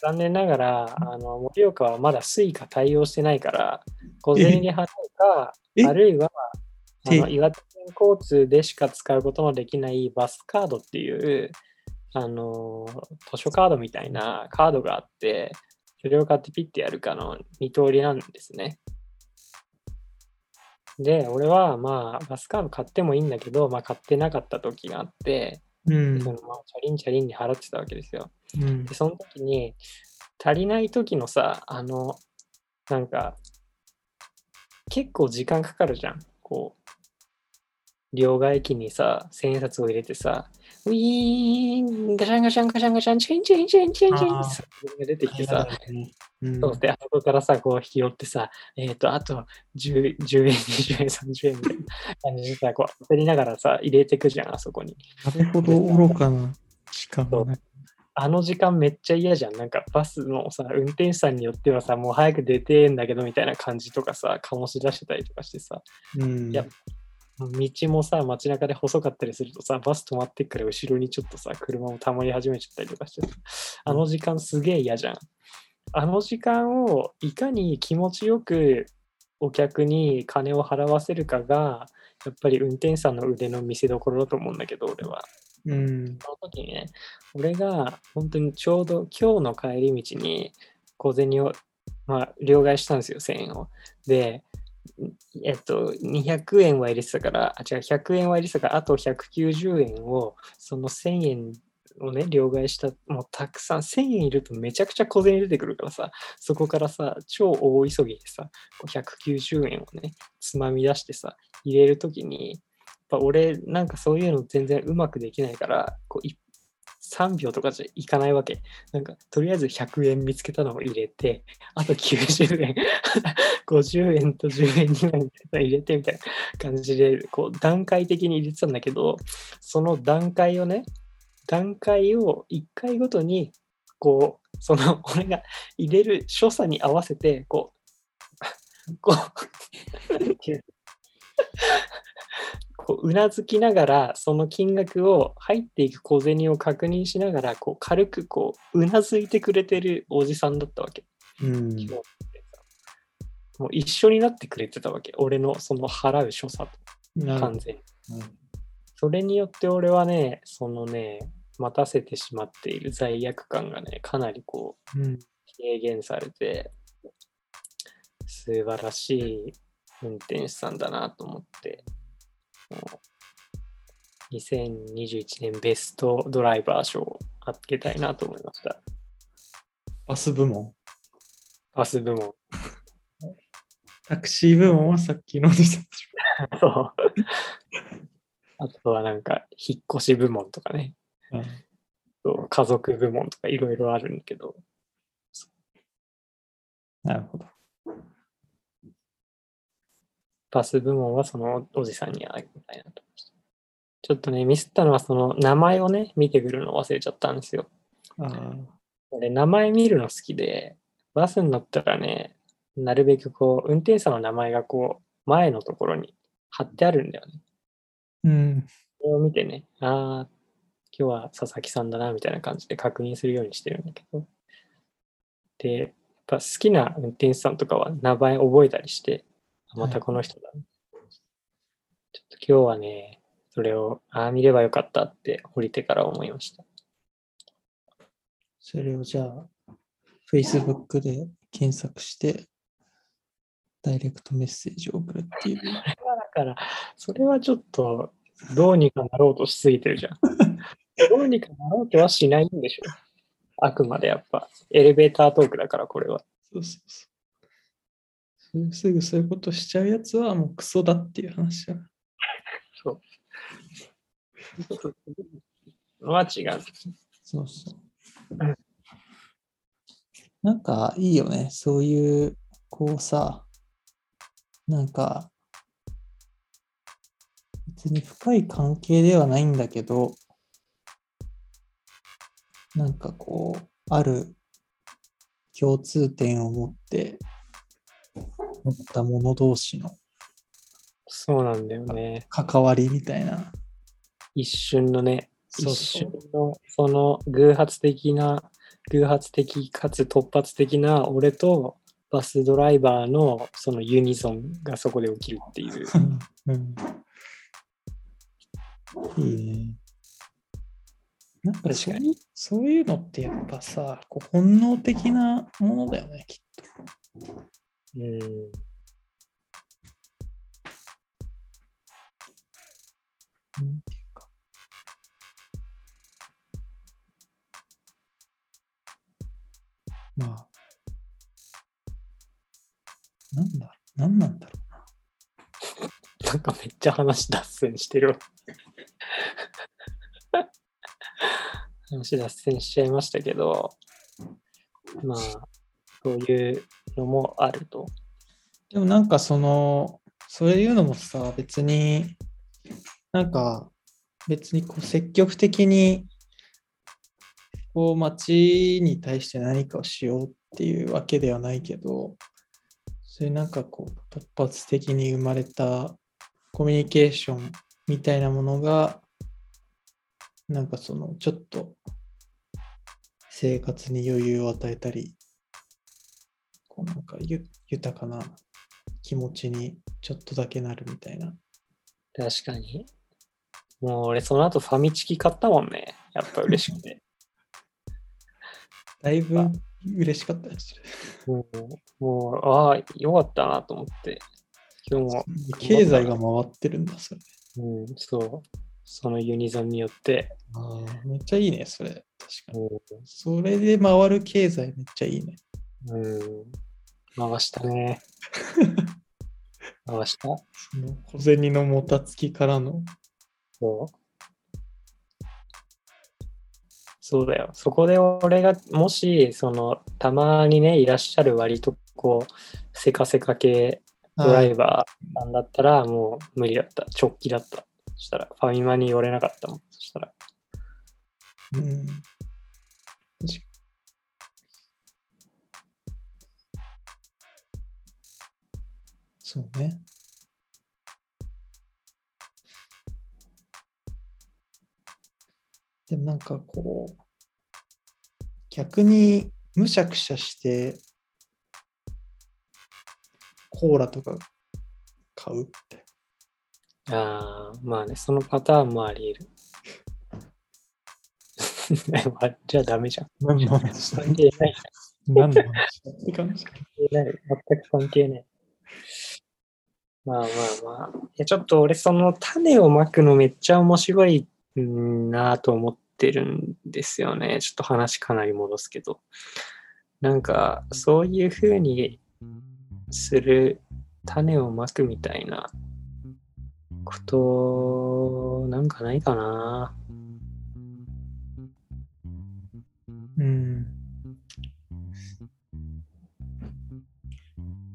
残念ながら、あの、盛岡はまだ Suica 対応してないから、小銭で払うか、え？あるいは、あのえ？岩手県交通でしか使うことのできないバスカードっていう、あの図書カードみたいなカードがあって、それを買ってピッてやるかの二通りなんですね。で、俺はまあバスカード買ってもいいんだけど、まあ買ってなかった時があって、うんそのまあチャリンチャリンに払ってたわけですよ。うんで、その時に、足りない時のさ、あの、なんか、結構時間かかるじゃん。こう、両替機にさ、千円札を入れてさ、ウィーン、ガシャンガシャンガシャンガシャン、チェンチェンチェンチェンチェンって出てきてさ、うんそうで、あそこからさ、こう拾ってさ、えっ、と、あと10、10円、20円、30円みたいな感じでさ、こう、焦りながらさ、入れてくじゃん、あそこに。なるほど愚かな時間がね。あの時間めっちゃ嫌じゃん。なんかバスのさ、運転手さんによってはさ、もう早く出てんだけどみたいな感じとかさ、醸し出してたりとかしてさ、うんいや道もさ、街中で細かったりするとさ、バス止まってっから後ろにちょっとさ、車もたまり始めちゃったりとかしてさ、あの時間すげえ嫌じゃん。あの時間をいかに気持ちよくお客に金を払わせるかが、やっぱり運転手さんの腕の見せ所だと思うんだけど、俺は。うんその時にね、俺が本当にちょうど今日の帰り道に小銭を、まあ、両替したんですよ、1000円を。で、えっと、200円は入れてたから、あ、違う、100円は入れてたから、あと190円を、その1000円をね、両替した、もうたくさん、1000円いるとめちゃくちゃ小銭出てくるからさ、そこからさ、超大急ぎでさ、190円をね、つまみ出してさ、入れるときに、やっぱ俺、なんかそういうの全然うまくできないから、こうい3秒とかじゃいかないわけ。なんか、とりあえず100円見つけたのを入れて、あと90円、50円と10円2円入れてみたいな感じで、こう、段階的に入れてたんだけど、その段階をね、段階を1回ごとに、こう、その、俺が入れる所作に合わせて、こう、こ、うこううなずきながらその金額を入っていく小銭を確認しながらこう軽くこううなずいてくれてるおじさんだったわけ。うん。もう一緒になってくれてたわけ。俺のその払う所作と。完全に。それによって俺はね、そのね、待たせてしまっている罪悪感がね、かなりこううん。軽減されて、素晴らしい運転手さんだなと思って、2021年ベストドライバー賞をあげたいなと思いました。バス部門？バス部門。タクシー部門はさっきのでした。そう。あとはなんか、引っ越し部門とかね。うん家族部門とかいろいろあるんだけど、なるほど。バス部門はそのおじさんにあげたいなと。ちょっとね、ミスったのはその名前をね、見てくるの忘れちゃったんですよ。俺、名前見るの好きで、バスに乗ったらね、なるべくこう、運転手さんの名前がこう、前のところに貼ってあるんだよね。うん。それを見てね、ああ、今日は佐々木さんだな、みたいな感じで確認するようにしてるんだけど。で、やっぱ好きな運転手さんとかは名前覚えたりして、あまたこの人だ。ちょっと今日はね、それを、ああ、見ればよかったって降りてから思いました。それをじゃあ、Facebook で検索して、ダイレクトメッセージを送るっていう。だから、それはちょっと、どうにかなろうとしすぎてるじゃん。どうにかなろうとはしないんでしょ。あくまでやっぱ、エレベータートークだから、これは。そうそうそう。すぐそういうことしちゃうやつはもうクソだっていう話だ。そう。は違う。そうそううん。なんかいいよね。そういう、こうさ、なんか、別に深い関係ではないんだけど、なんかこう、ある共通点を持って、持った者同士のそうなんだよね。関わりみたいな。一瞬のね、そう一そう瞬の、その偶発的な、偶発的かつ突発的な俺とバスドライバーのそのユニゾンがそこで起きるっていう。うんいいね。なんか確かいうそういうのってやっぱさ、こう本能的なものだよね、きっと。うん。なんていうか。まあ、なんだ、なんなんだろうな。なんかめっちゃ話脱線してるわ。話脱線しちゃいましたけど、まあ、そういうのもあると。でもなんかその、そういうのもさ、別に、なんか別にこう積極的に、こう街に対して何かをしようっていうわけではないけど、そういうなんかこう突発的に生まれたコミュニケーションみたいなものが、なんかそのちょっと生活に余裕を与えたり、こうなんかゆ豊かな気持ちにちょっとだけなるみたいな。確かに。もう俺その後ファミチキ買ったもんね。やっぱ嬉しくて。だいぶ嬉しかったです。もう、もうああ、よかったなと思って。今日も、経済が回ってるんだ、それ。うん、そう、そのユニゾンによって、ああ、めっちゃいいね、それ。確かに。うそれで回る経済めっちゃいいね。ん、うん回したね。回した？その小銭のもたつきからの。そう？そうだよ。そこで俺が、もし、その、たまにね、いらっしゃる割と、こう、せかせか系ドライバーなんだったら、もう無理だった。直帰だった。そしたら、ファミマに寄れなかったもん。そしたら、うん。確そうね。でもなんかこう、逆にむしゃくしゃして、コーラとか買うって。ああ、まあね、そのパターンもあり得る。あ じゃあダメじゃん。何の話だ関係ない。何の話。関係ない。全く関係ない。まあまあまあ。いや、ちょっと俺、その種をまくのめっちゃ面白いなと思ってるんですよね。ちょっと話かなり戻すけど。なんか、そういうふうにする種をまくみたいなこと、なんかないかな。うん。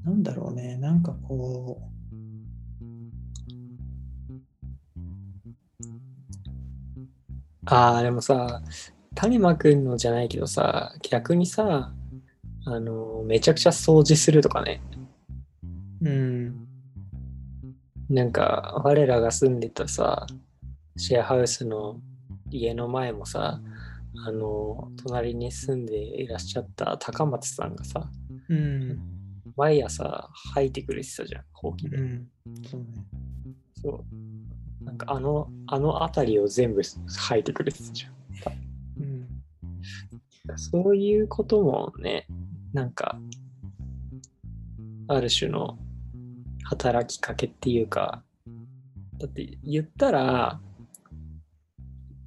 なんだろうね、なんかこうああ、でもさ、種まくのじゃないけどさ、逆にさ、あの、めちゃくちゃ掃除するとかね。う、うん、なんか、我らが住んでたさ、シェアハウスの家の前もさ、あの、隣に住んでいらっしゃった高松さんがさ、うん、毎朝吐いてくれてたじゃん、ほうきで。うん、そうね。そう。なんかあの、あの辺りを全部吐いてくれてたじゃん。うん、そういうこともね、なんか、ある種の働きかけっていうか、だって言ったら、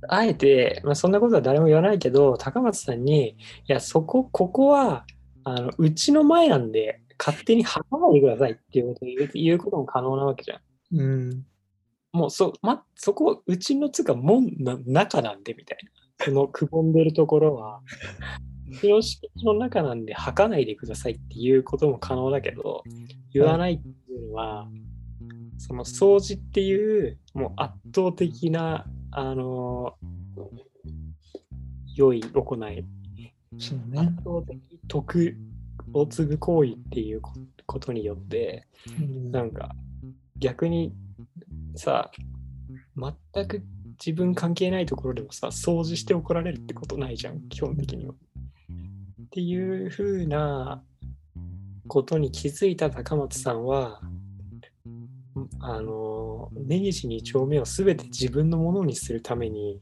あえて、まあ、そんなことは誰も言わないけど、高松さんに、いや、そこ、ここは、あのうちの前なんで、勝手に吐かないでくださいっていうことを言う言うことも可能なわけじゃん。うん、もうそ、ま、そこ、うちのつうか、門の中なんで、みたいな。そのくぼんでるところは、うちの敷地の中なんで吐かないでくださいっていうことも可能だけど、言わないっていうのは、その掃除っていう、もう圧倒的な、あの良い行い、そう圧ね。倒的徳を継ぐ行為っていうこことによって、うんなんか逆にさ全く自分関係ないところでもさ掃除して怒られるってことないじゃん基本的には。っていう風なことに気づいた高松さんはあの根岸2丁目を全て自分のものにするために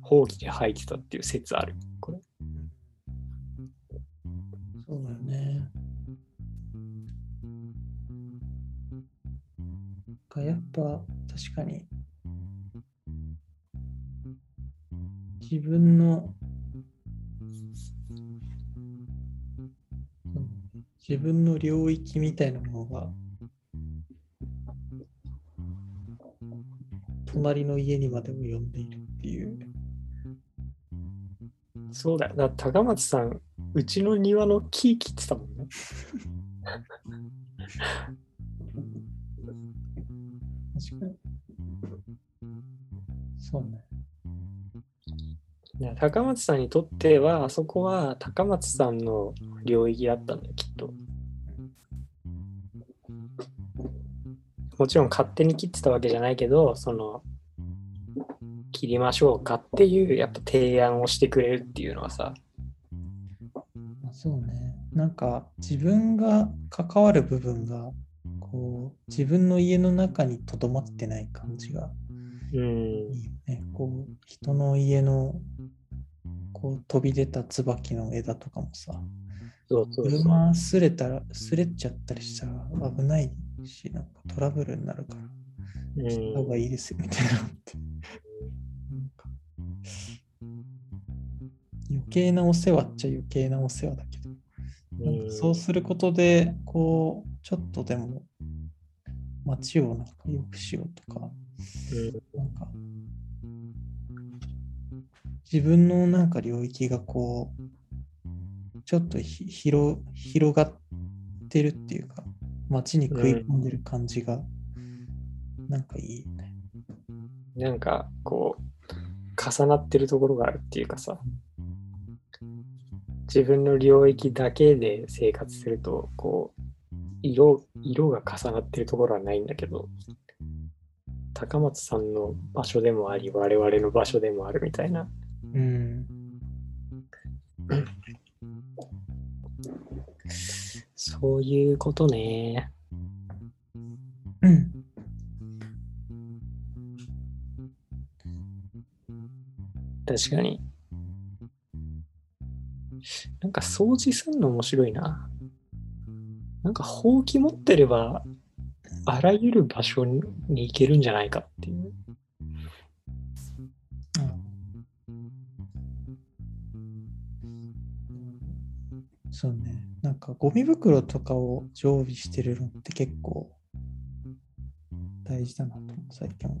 放棄で吐いてたっていう説あるこれ。そうだよね。やっぱ確かに自分のうん自分の領域みたいなものが隣の家にまでも呼んでいるっていう。そうだよ。だ高松さん、うちの庭の木切ってたもんね。確かに。そうね。高松さんにとっては、あそこは高松さんの領域だったんだよ、きっと。もちろん勝手に切ってたわけじゃないけど、その、切りましょうかっていう、やっぱ提案をしてくれるっていうのはさ、まあそうね。なんか自分が関わる部分がこう自分の家の中にとどまってない感じがうん、いいよね。こう人の家のこう飛び出た椿の枝とかもさ、そうそうそう。車すれたら、すれちゃったりしたら危ないし、なんかトラブルになるから、うんした方がいいですよみたいなのって。余計なお世話っちゃ余計なお世話だけど、なんかそうすることで、こう、ちょっとでも街をなんか良くしようとか、なんか自分のなんか領域がこう、ちょっと広広がってるっていうか、街に食い込んでる感じが、なんかいいよね。なんかこう重なってるところがあるっていうかさ自分の領域だけで生活するとこう色色が重なってるところはないんだけど高松さんの場所でもあり我々の場所でもあるみたいな。うん。そういうことね。うん。確かに。なんか掃除するの面白いななんかほうき持ってればあらゆる場所に行けるんじゃないかっていう。そうね。なんかゴミ袋とかを常備してるのって結構大事だなと最近は。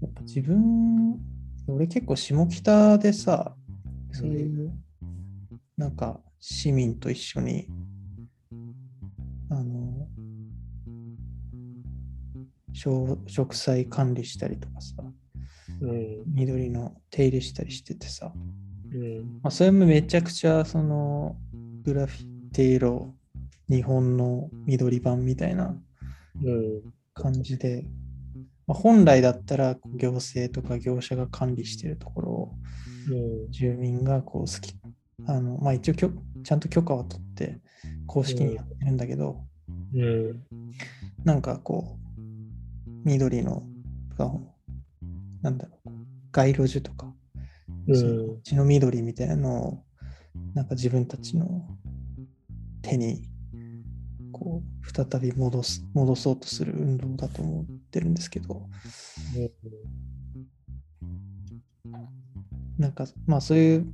やっぱ自分、俺結構下北でさ、そういう、なんか市民と一緒に、植植栽管理したりとかさ、うん。緑の手入れしたりしててさ、うん。まあ、それもめちゃくちゃそのグラフィティ色日本の緑版みたいなうん。感じで、まあ、本来だったら行政とか業者が管理してるところをうん。住民がこう好きあの、まあ、一応きょちゃんと許可を取って公式にやってるんだけど、うん。なんかこう緑のがなんだろう。街路樹とかうそのうちの緑みたいなのをなんか自分たちの手にこう再び戻す戻そうとする運動だと思ってるんですけど。なんかまあそういう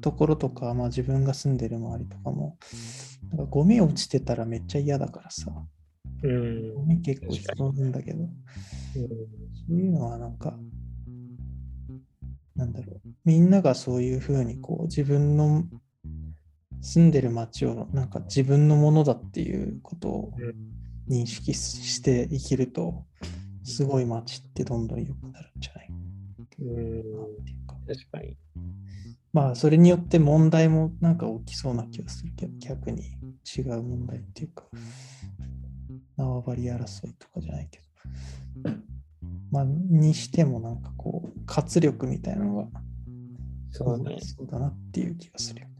ところとか、まあ、自分が住んでる周りとかもなんかゴミ落ちてたらめっちゃ嫌だからさうん。ゴミ結構拾うんだけどそういうのはなんか、なんだろう、みんながそういうふうにこう自分の住んでる街をなんか自分のものだっていうことを認識して生きると、すごい街ってどんどん良くなるんじゃない？かうん。なっていうか。確かに。まあそれによって問題もなんか起きそうな気がするけど、逆に違う問題っていうか、縄張り争いとかじゃないけど。まあ、にしてもなんかこう、活力みたいなのがそうね。そうだなっていう気がするよね。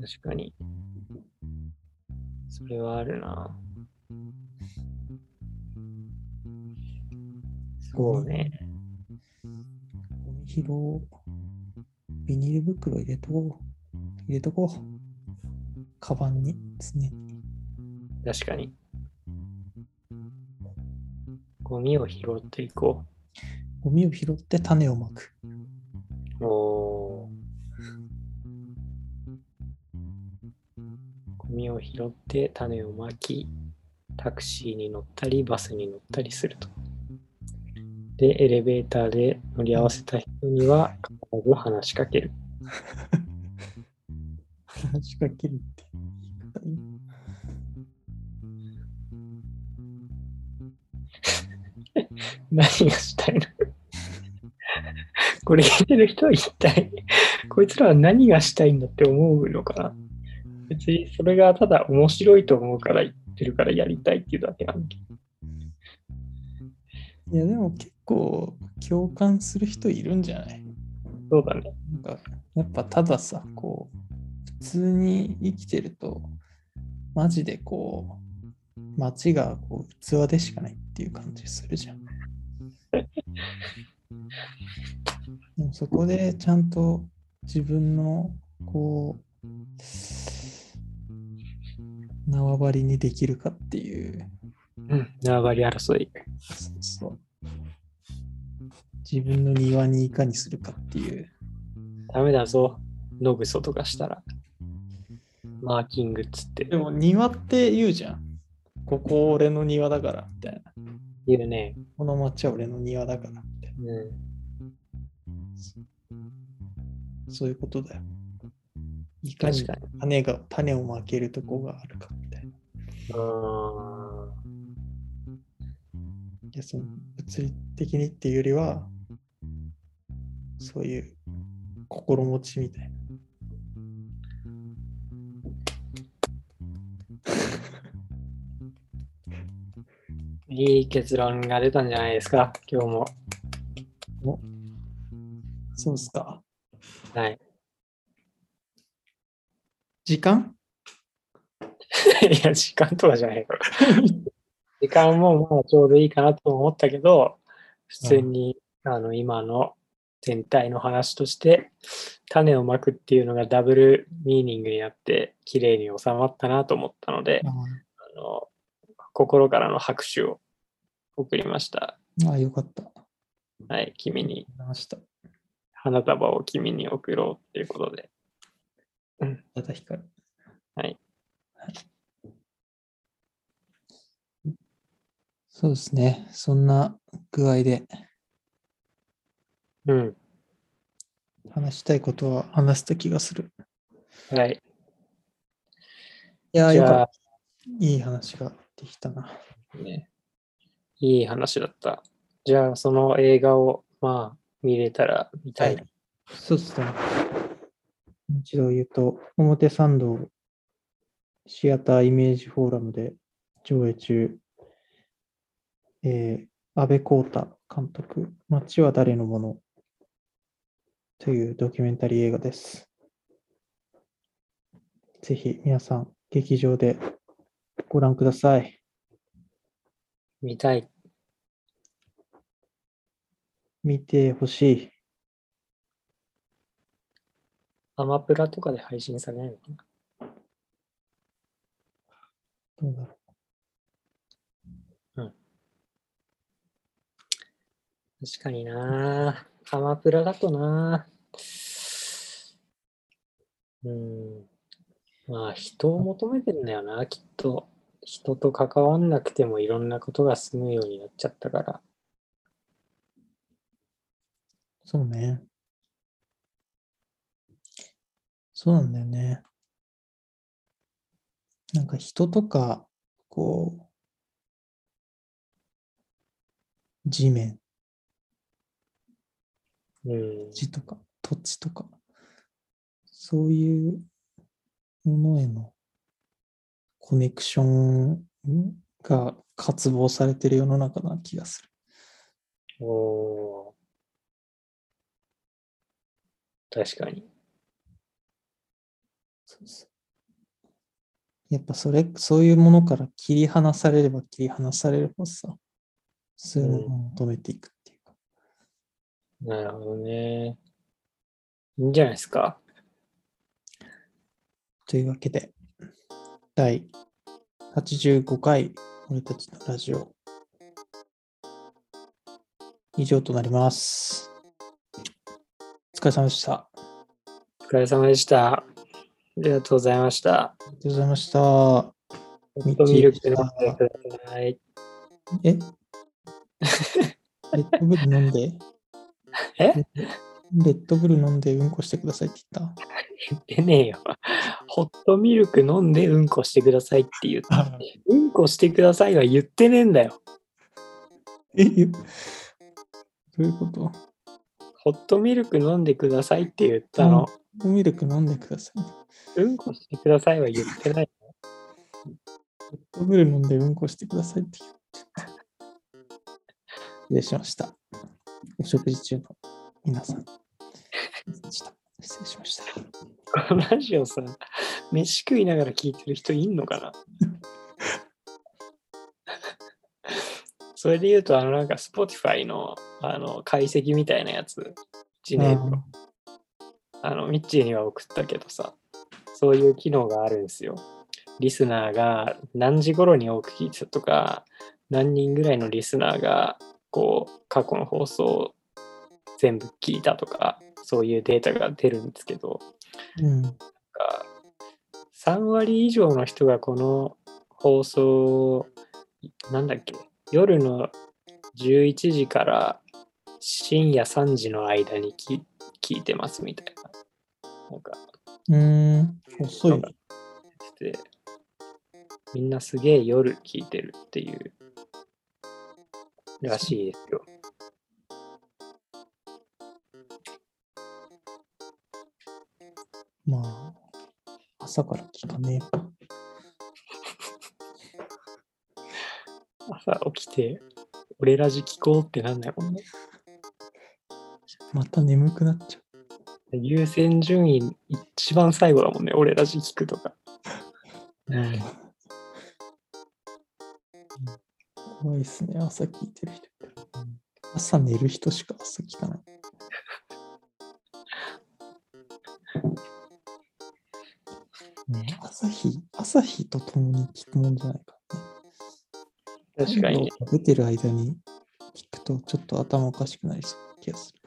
確かに。それはあるな。そうね。ゴミ拾おう。ビニール袋入れとこう。入れとこう。カバンに常に。確かに。ゴミを拾っていこゴミを拾って種をまく。う。おーゴミを拾って種をまき、タクシーに乗ったり、バスに乗ったりすると。で、エレベーターで乗り合わせた人には必ず話しかける。話しかける 何がしたいの？これ聞いてる人は一体、こいつらは何がしたいんだって思うのかな？別にそれがただ面白いと思うから言ってるからやりたいっていうだけなんだけど。いや、でも結構共感する人いるんじゃない？そうだね。なんか、やっぱたださ、こう、普通に生きてると、マジでこう、街がこう器でしかないっていう感じするじゃん。でもそこでちゃんと自分のこう、縄張りにできるかっていう、うん。縄張り争い。そう自分の庭にいかにするかっていう、ダメだぞ。ノブソとかしたら。マーキングっつってでも庭って言うじゃん。ここ俺の庭だからみたいな。言うね。この町は俺の庭だからみたいうん。な。そういうことだよ。いかに確かに。種が種をまけるとこがあるかみたいな。あいやその物理的にっていうよりは、そういう心持ちみたいな。いい結論が出たんじゃないですか、今日も。そうっすか。はい。時間？いや、時間とかじゃないから。時間もまあちょうどいいかなと思ったけど、普通に、あの今の全体の話として、種をまくっていうのがダブルミーニングになって、綺麗に収まったなと思ったので、ああの心からの拍手を送りました。あ、よかった。はい、君に。花束を君に送ろうっていうことで。ただ光る。はい。そうですね。そんな具合でうん。話したいことは話した気がする。はい。いやよかった。いい話ができたな。ね。いい話だった。じゃあ、その映画を、まあ、見れたら見たい。はいそうですね。もう一度言うと、表参道シアターイメージフォーラムで上映中、えー、安倍浩太監督、街は誰のもの？というドキュメンタリー映画です。ぜひ皆さん、劇場でご覧ください。見たい。見てほしい。アマプラとかで配信されないのかな？どうだろ確かになアマプラだとなうん。まあ、人を求めてんだよな、きっと。人と関わんなくてもいろんなことが済むようになっちゃったから。う。そうね。そうなんだよね。なんか人とか、こう、地面、うん。地とか土地とか、そういうものへのコネクションが渇望されてる世の中な気がする。おー確かに。そうそうやっぱそれ、そういうものから切り離されれば切り離されればさ、そういうものを求めていくっていうか。なるほどね。いいんじゃないですか。というわけで、第85回、俺たちのラジオ、以上となります。お疲れ様でした。あお疲れ様でした。ありがとうございました。りがとうございました。ホットミルク飲んでください。え？レッドブル飲んで？え？レッドブル飲んでうんこしてくださいって言った言ってねえよ。ホットミルク飲んでうんこしてくださいって言った。うんこしてくださいは言ってねえんだよ。えどういうこと？ホットミルク飲んでくださいって言ったの。ミルク飲んでください。うんこしてくださいは言ってない。レッドブル飲んでうんこしてくださいって言ってた。失礼しました。お食事中の皆さん。失礼しました。このラジオさ、飯食いながら聞いてる人いんのかな？それで言うと、あの、なんか、Spotify の、あの、解析みたいなやつ、1年の、あの、ミッチーには送ったけどさ、そういう機能があるんですよ。リスナーが何時頃に多く聞いてたとか、何人ぐらいのリスナーが、こう、過去の放送を全部聞いたとか、そういうデータが出るんですけど、うん。か3割以上の人がこの放送なんだっけ夜の11時から深夜3時の間にき聞いてますみたいななんかうーん。遅いてみんなすげえ夜聞いてるっていうらしいですよ。まあ、朝から聞かねえ。朝起きて俺ラジ聞こうってなんないもんね。また眠くなっちゃ優先順位一番最後だもんね。俺ラジ聞くとか。う。うん。怖いっすね、朝聞いてる人。朝寝る人しか朝聞かない。朝日、朝日とともに聞くもんじゃないか。確かに出てる間に聞くとちょっと頭おかしくなりそうな気がする。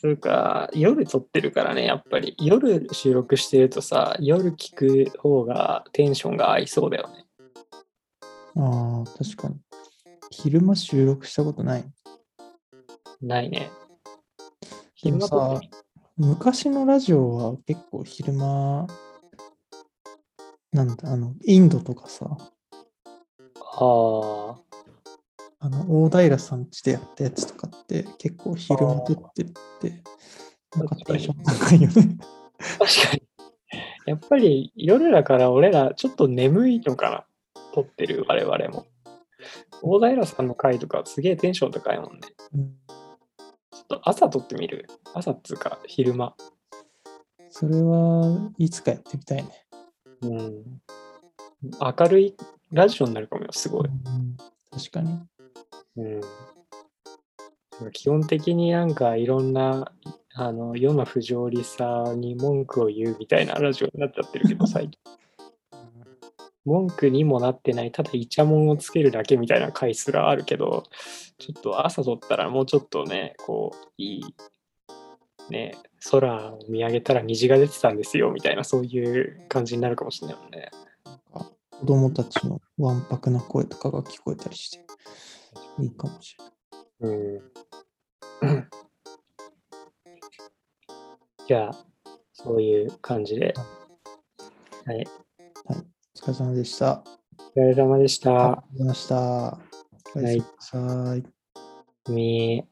つうか、夜撮ってるからね、やっぱり。夜収録してるとさ、夜聞く方がテンションが合いそうだよね。ああ、確かに。昼間収録したことない。ないね。昼間昔のラジオは結構昼間、なんだ、あの、インドとかさ、ああの、大平さん家でやったやつとかって結構昼間撮ってるって、なんかテンション高いよね。あ、確かに。やっぱり夜だから俺らちょっと眠いのかな。撮ってる我々も。大平さんの回とかすげえテンション高いもんね。うんちょっと朝撮ってみる？朝っつうか昼間。それはいつかやってみたいね。うん。明るいラジオになるかもよ、すごい。うん確かに。うん。基本的になんかいろんなあの世の不条理さに文句を言うみたいなラジオになっちゃってるけど、最近。文句にもなってない、ただイチャモンをつけるだけみたいな回すらあるけど、ちょっと朝撮ったらもうちょっとね、こう、いい、ね、空を見上げたら虹が出てたんですよみたいな、そういう感じになるかもしれないもんね。子供たちのわんぱくな声とかが聞こえたりして、いいかもしれない。うん。じゃあ、そういう感じで。はい。はい。お疲れ様でした。お疲れ様でした。ありがとうございました。おやすみなさい。み